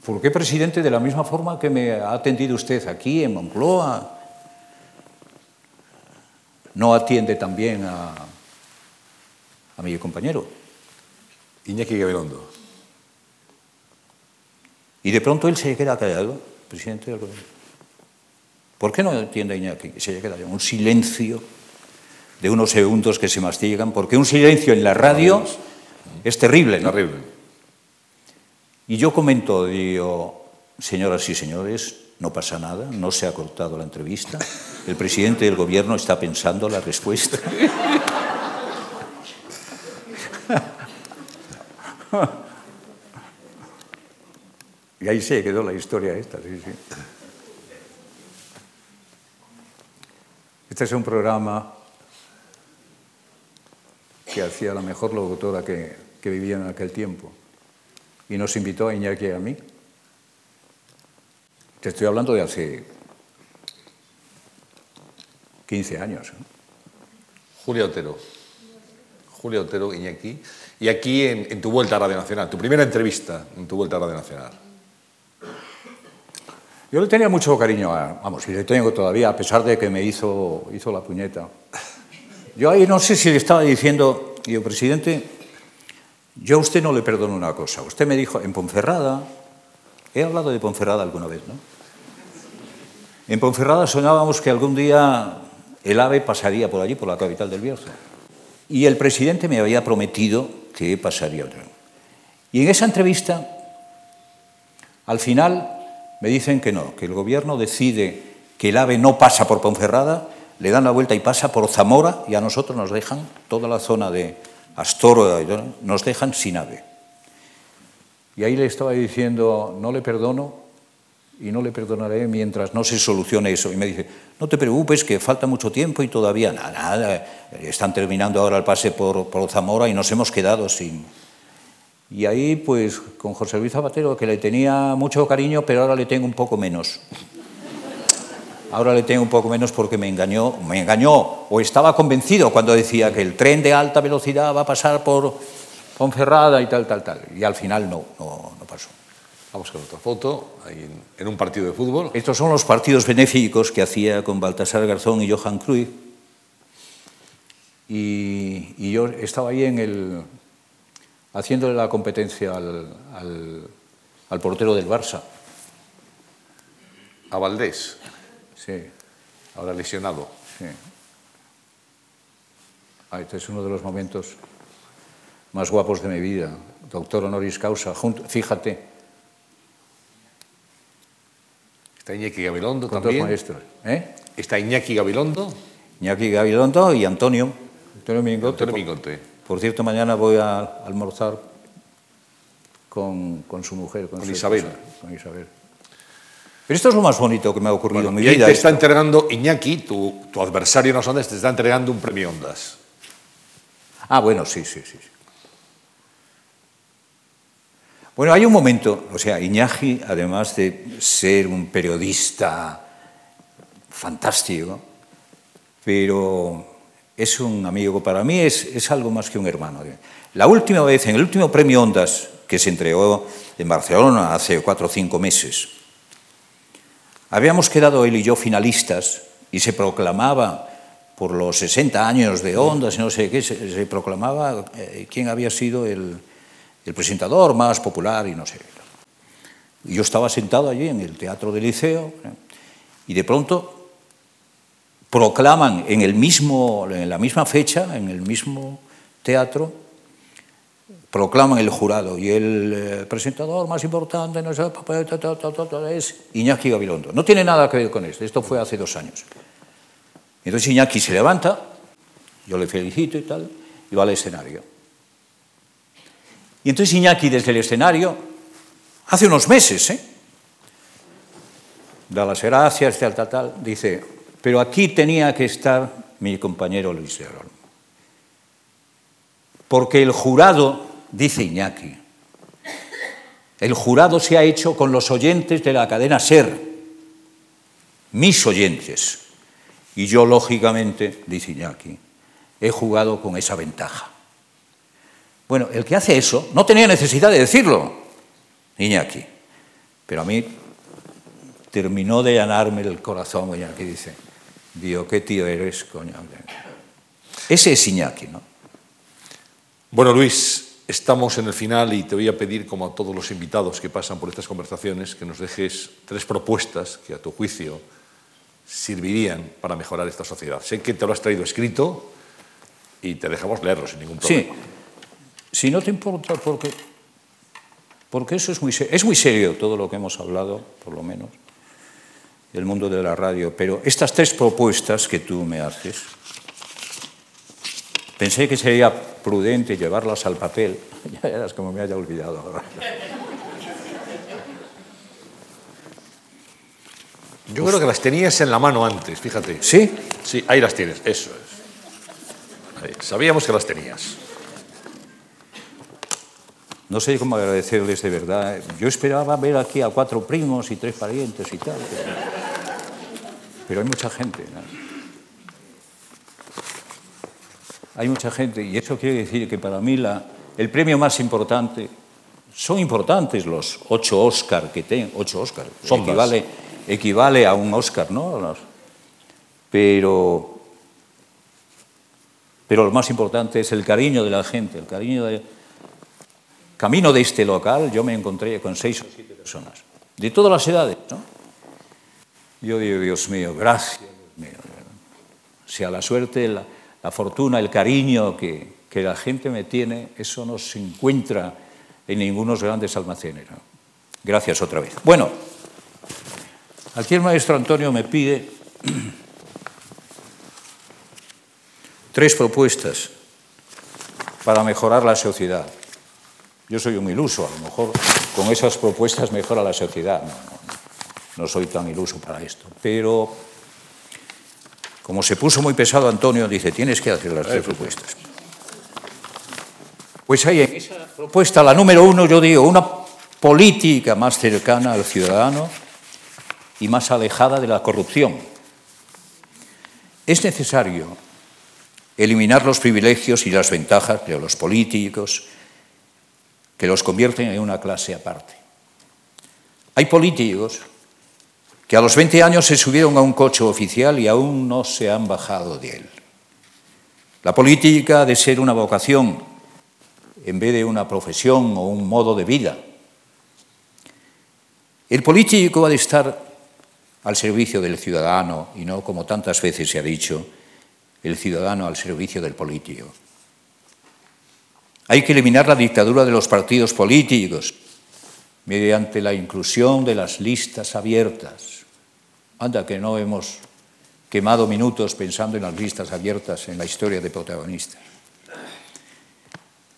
¿por qué presidente de la misma forma que me ha atendido usted aquí en Moncloa? No atiende también a, a mi compañero. Iñaki Gabilondo. Y de pronto él se queda callado, presidente del gobierno. ¿Por qué no entiende Iñaki? Se queda callado. Un silencio de unos segundos que se mastigan, porque un silencio en la radio es terrible, ¿no? Terrible. Y yo comento, digo, señoras y señores, no pasa nada, no se ha cortado la entrevista, el presidente del gobierno está pensando la respuesta. y ahí se quedó la historia esta, sí, sí. Este es un programa que hacía la mejor locutora que, que vivía en aquel tiempo y nos invitó a Iñaki y a mí. Te estoy hablando de hace 15 años. Julia Otero. Julia Otero, Iñaki. Y aquí en, tu vuelta a Radio Nacional, tu primera entrevista en tu vuelta a Radio Nacional. Yo le tenía mucho cariño, a, vamos, y le tengo todavía, a pesar de que me hizo, hizo la puñeta. Yo ahí no sé si le estaba diciendo, yo, presidente, yo a usted no le perdono una cosa. Usted me dijo, en Ponferrada, he hablado de Ponferrada alguna vez, ¿no? En Ponferrada soñábamos que algún día el AVE pasaría por allí, por la capital del Bierzo. Y el presidente me había prometido que pasaría. Y en esa entrevista, al final, me dicen que no, que el gobierno decide que el AVE no pasa por Ponferrada, le dan la vuelta y pasa por Zamora y a nosotros nos dejan toda la zona de Astor, nos dejan sin AVE. Y ahí le estaba diciendo, no le perdono y no le perdonaré mientras no se solucione eso. Y me dice, no te preocupes, que falta mucho tiempo y todavía nada, nada. están terminando ahora el pase por, por Zamora y nos hemos quedado sin... Y ahí, pues, con José Luis Zapatero, que le tenía mucho cariño, pero ahora le tengo un poco menos. Ahora le tengo un poco menos porque me engañó, me engañó, o estaba convencido cuando decía que el tren de alta velocidad va a pasar por Ponferrada y tal, tal, tal. Y al final no, no, no pasó. Vamos con otra foto, ahí en, en, un partido de fútbol. Estos son los partidos benéficos que hacía con Baltasar Garzón y Johan Cruyff. Y, y yo estaba ahí en el, haciéndole la competencia al, al, al portero del Barça. A Valdés. Sí. Ahora lesionado. Sí. Ah, este es uno de los momentos más guapos de mi vida. Doctor honoris causa. Junto, fíjate. Está Iñaki Gabilondo también. Maestros. ¿Eh? Está Iñaki Gabilondo. Iñaki Gabilondo y Antonio. Antonio Mingote. Antonio Mingote. Por cierto, mañana voy a almorzar con, con su mujer, con, Con su Isabel. esposa, con Isabel. Pero esto es lo más bonito que me ha ocurrido en mi Y vida. te está esto. entregando Iñaki, tu, tu adversario en los Andes, te está entregando un premio Ondas. Ah, bueno, sí, sí. sí. Bueno, hay un momento, o sea, Iñaki, además de ser un periodista fantástico, pero es un amigo, para mí es, es algo más que un hermano. La última vez, en el último premio Ondas que se entregó en Barcelona hace cuatro o cinco meses, habíamos quedado él y yo finalistas y se proclamaba por los 60 años de Ondas no sé qué, se, proclamaba eh, quién había sido el, el presentador más popular y no sé. Yo estaba sentado allí en el Teatro del Liceo ¿eh? y de pronto proclaman en, el mismo, en la misma fecha, en el mismo teatro, proclaman el jurado y el eh, presentador más importante no sé, es Iñaki Gabilondo. No tiene nada que ver con esto, esto fue hace dos años. Entonces Iñaki se levanta, yo le felicito y tal, y va al escenario. Y entonces Iñaki desde el escenario, hace unos meses, ¿eh? da las gracias, tal, tal, tal, dice, pero aquí tenía que estar mi compañero Luis de Olmo. Porque el jurado, dice Iñaki, el jurado se ha hecho con los oyentes de la cadena SER, mis oyentes. Y yo, lógicamente, dice Iñaki, he jugado con esa ventaja. Bueno, el que hace eso no tenía necesidad de decirlo, Iñaki. Pero a mí terminó de llenarme el corazón, Iñaki dice, Dios, qué tío eres, coño. Ese es Iñaki, ¿no? Bueno, Luis, estamos en el final y te voy a pedir, como a todos los invitados que pasan por estas conversaciones, que nos dejes tres propuestas que a tu juicio servirían para mejorar esta sociedad. Sé que te lo has traído escrito y te dejamos leerlo sin ningún Sí, problema. si no te importa, porque, porque eso es muy, es muy serio todo lo que hemos hablado, por lo menos, del mundo de la radio, pero estas tres propuestas que tú me haces, pensé que sería prudente llevarlas al papel, ya verás como me haya olvidado ahora. Yo creo que las tenías en la mano antes, fíjate. ¿Sí? Sí, ahí las tienes, eso es. Ahí, Sabíamos que las tenías. No sé cómo agradecerles de verdad. Yo esperaba ver aquí a cuatro primos y tres parientes y tal. Pero, pero hay mucha gente. ¿no? Hay mucha gente y eso quiere decir que para mí la, el premio más importante, son importantes los ocho Oscar que tengo, ocho Oscar, Son equivale, equivale a un Oscar, ¿no? Pero, pero lo más importante es el cariño de la gente, el cariño de, Camino de este local yo me encontré con seis o siete personas, de todas las edades, ¿no? Yo digo, Dios mío, gracias, Dios mío. Sea, la suerte, la, fortuna, el cariño que, que la gente me tiene, eso no se encuentra en ningunos grandes almacenes. Gracias otra vez. Bueno, aquí el maestro Antonio me pide tres propuestas para mejorar la sociedad. Yo soy un iluso, a lo mejor con esas propuestas mejora la sociedad. No, no, no soy tan iluso para esto. Pero como se puso muy pesado Antonio, dice, tienes que hacer las tres propuestas. Pues ahí en esa propuesta, la número uno, yo digo, una política más cercana al ciudadano y más alejada de la corrupción. Es necesario eliminar los privilegios y las ventajas de los políticos que los convierten en una clase aparte. Hay políticos que a los 20 años se subieron a un coche oficial y aún no se han bajado de él. La política ha de ser una vocación en vez de una profesión o un modo de vida. El político ha de estar al servicio del ciudadano y no, como tantas veces se ha dicho, el ciudadano al servicio del político. Hay que eliminar la dictadura de los partidos políticos mediante la inclusión de las listas abiertas. Anda, que no hemos quemado minutos pensando en las listas abiertas en la historia de protagonistas.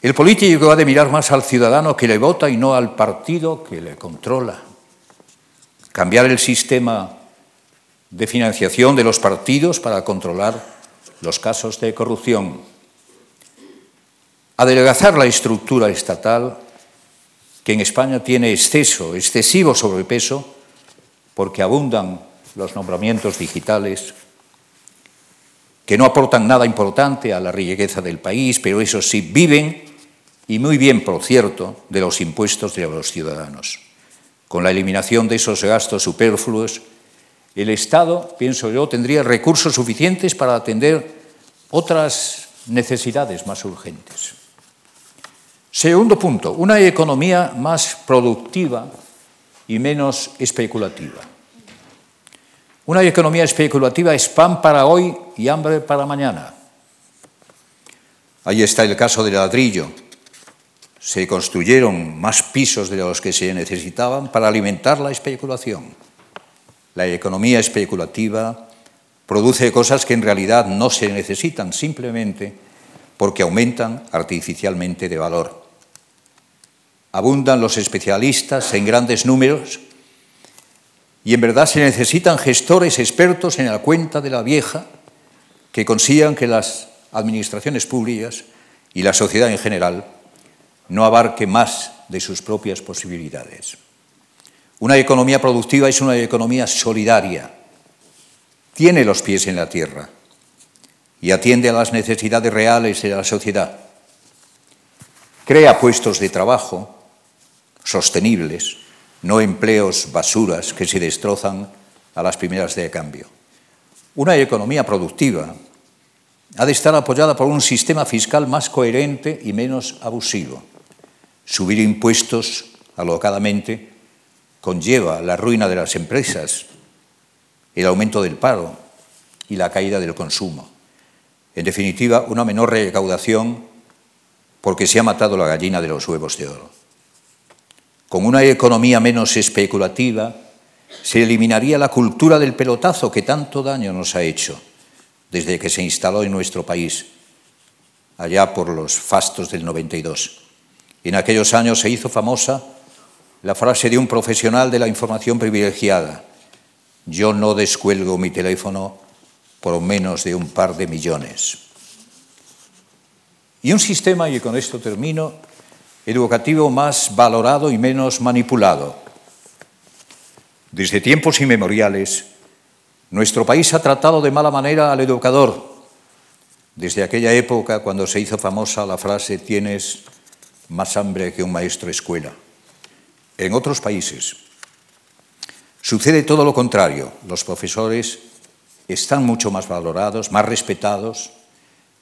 El político ha de mirar más al ciudadano que le vota y no al partido que le controla. Cambiar el sistema de financiación de los partidos para controlar los casos de corrupción. Adelgazar la estructura estatal que en España tiene exceso, excesivo sobrepeso, porque abundan los nombramientos digitales, que no aportan nada importante a la riqueza del país, pero eso sí, viven, y muy bien, por cierto, de los impuestos de los ciudadanos. Con la eliminación de esos gastos superfluos, el Estado, pienso yo, tendría recursos suficientes para atender otras necesidades más urgentes. Segundo punto, una economía más productiva y menos especulativa. Una economía especulativa es pan para hoy y hambre para mañana. Ahí está el caso del ladrillo. Se construyeron más pisos de los que se necesitaban para alimentar la especulación. La economía especulativa produce cosas que en realidad no se necesitan simplemente porque aumentan artificialmente de valor. Abundan los especialistas en grandes números y en verdad se necesitan gestores expertos en la cuenta de la vieja que consigan que las administraciones públicas y la sociedad en general no abarque más de sus propias posibilidades. Una economía productiva es una economía solidaria, tiene los pies en la tierra y atiende a las necesidades reales de la sociedad. Crea puestos de trabajo sostenibles, no empleos basuras que se destrozan a las primeras de cambio. Una economía productiva ha de estar apoyada por un sistema fiscal más coherente y menos abusivo. Subir impuestos alocadamente conlleva la ruina de las empresas, el aumento del paro y la caída del consumo. En definitiva, una menor recaudación porque se ha matado la gallina de los huevos de oro. Con una economía menos especulativa, se eliminaría la cultura del pelotazo que tanto daño nos ha hecho desde que se instaló en nuestro país, allá por los fastos del 92. En aquellos años se hizo famosa la frase de un profesional de la información privilegiada, yo no descuelgo mi teléfono por menos de un par de millones. Y un sistema, y con esto termino, educativo más valorado y menos manipulado. Desde tiempos inmemoriales, nuestro país ha tratado de mala manera al educador. Desde aquella época, cuando se hizo famosa la frase tienes más hambre que un maestro escuela. En otros países sucede todo lo contrario. Los profesores están mucho más valorados, más respetados,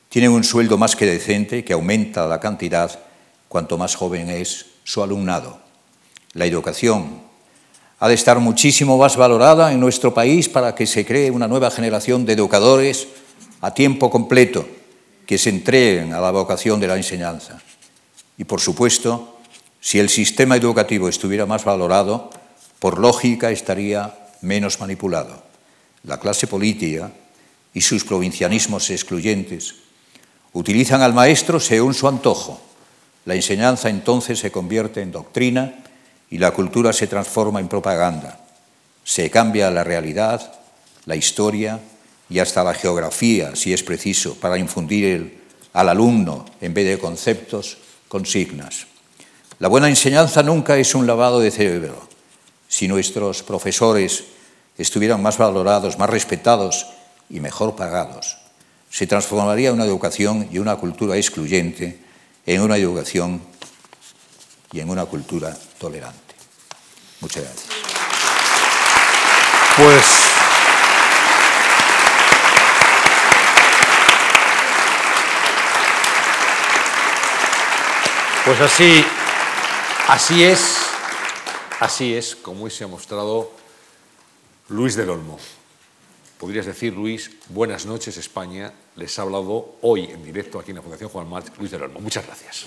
tienen un sueldo más que decente que aumenta la cantidad cuanto más joven es su alumnado. La educación ha de estar muchísimo más valorada en nuestro país para que se cree una nueva generación de educadores a tiempo completo que se entreguen a la vocación de la enseñanza. Y, por supuesto, si el sistema educativo estuviera más valorado, por lógica estaría menos manipulado. La clase política y sus provincianismos excluyentes utilizan al maestro según su antojo la enseñanza entonces se convierte en doctrina y la cultura se transforma en propaganda. Se cambia la realidad, la historia y hasta la geografía, si es preciso, para infundir al alumno, en vez de conceptos, consignas. La buena enseñanza nunca es un lavado de cerebro. Si nuestros profesores estuvieran más valorados, más respetados y mejor pagados, se transformaría una educación y una cultura excluyente en una educación y en una cultura tolerante. Muchas gracias. Pues Pues así, así es, así es como hoy se ha mostrado Luis del Olmo. Podrías decir, Luis, buenas noches España. Les ha hablado hoy en directo aquí en la Fundación Juan March, Luis del Olmo. Muchas gracias.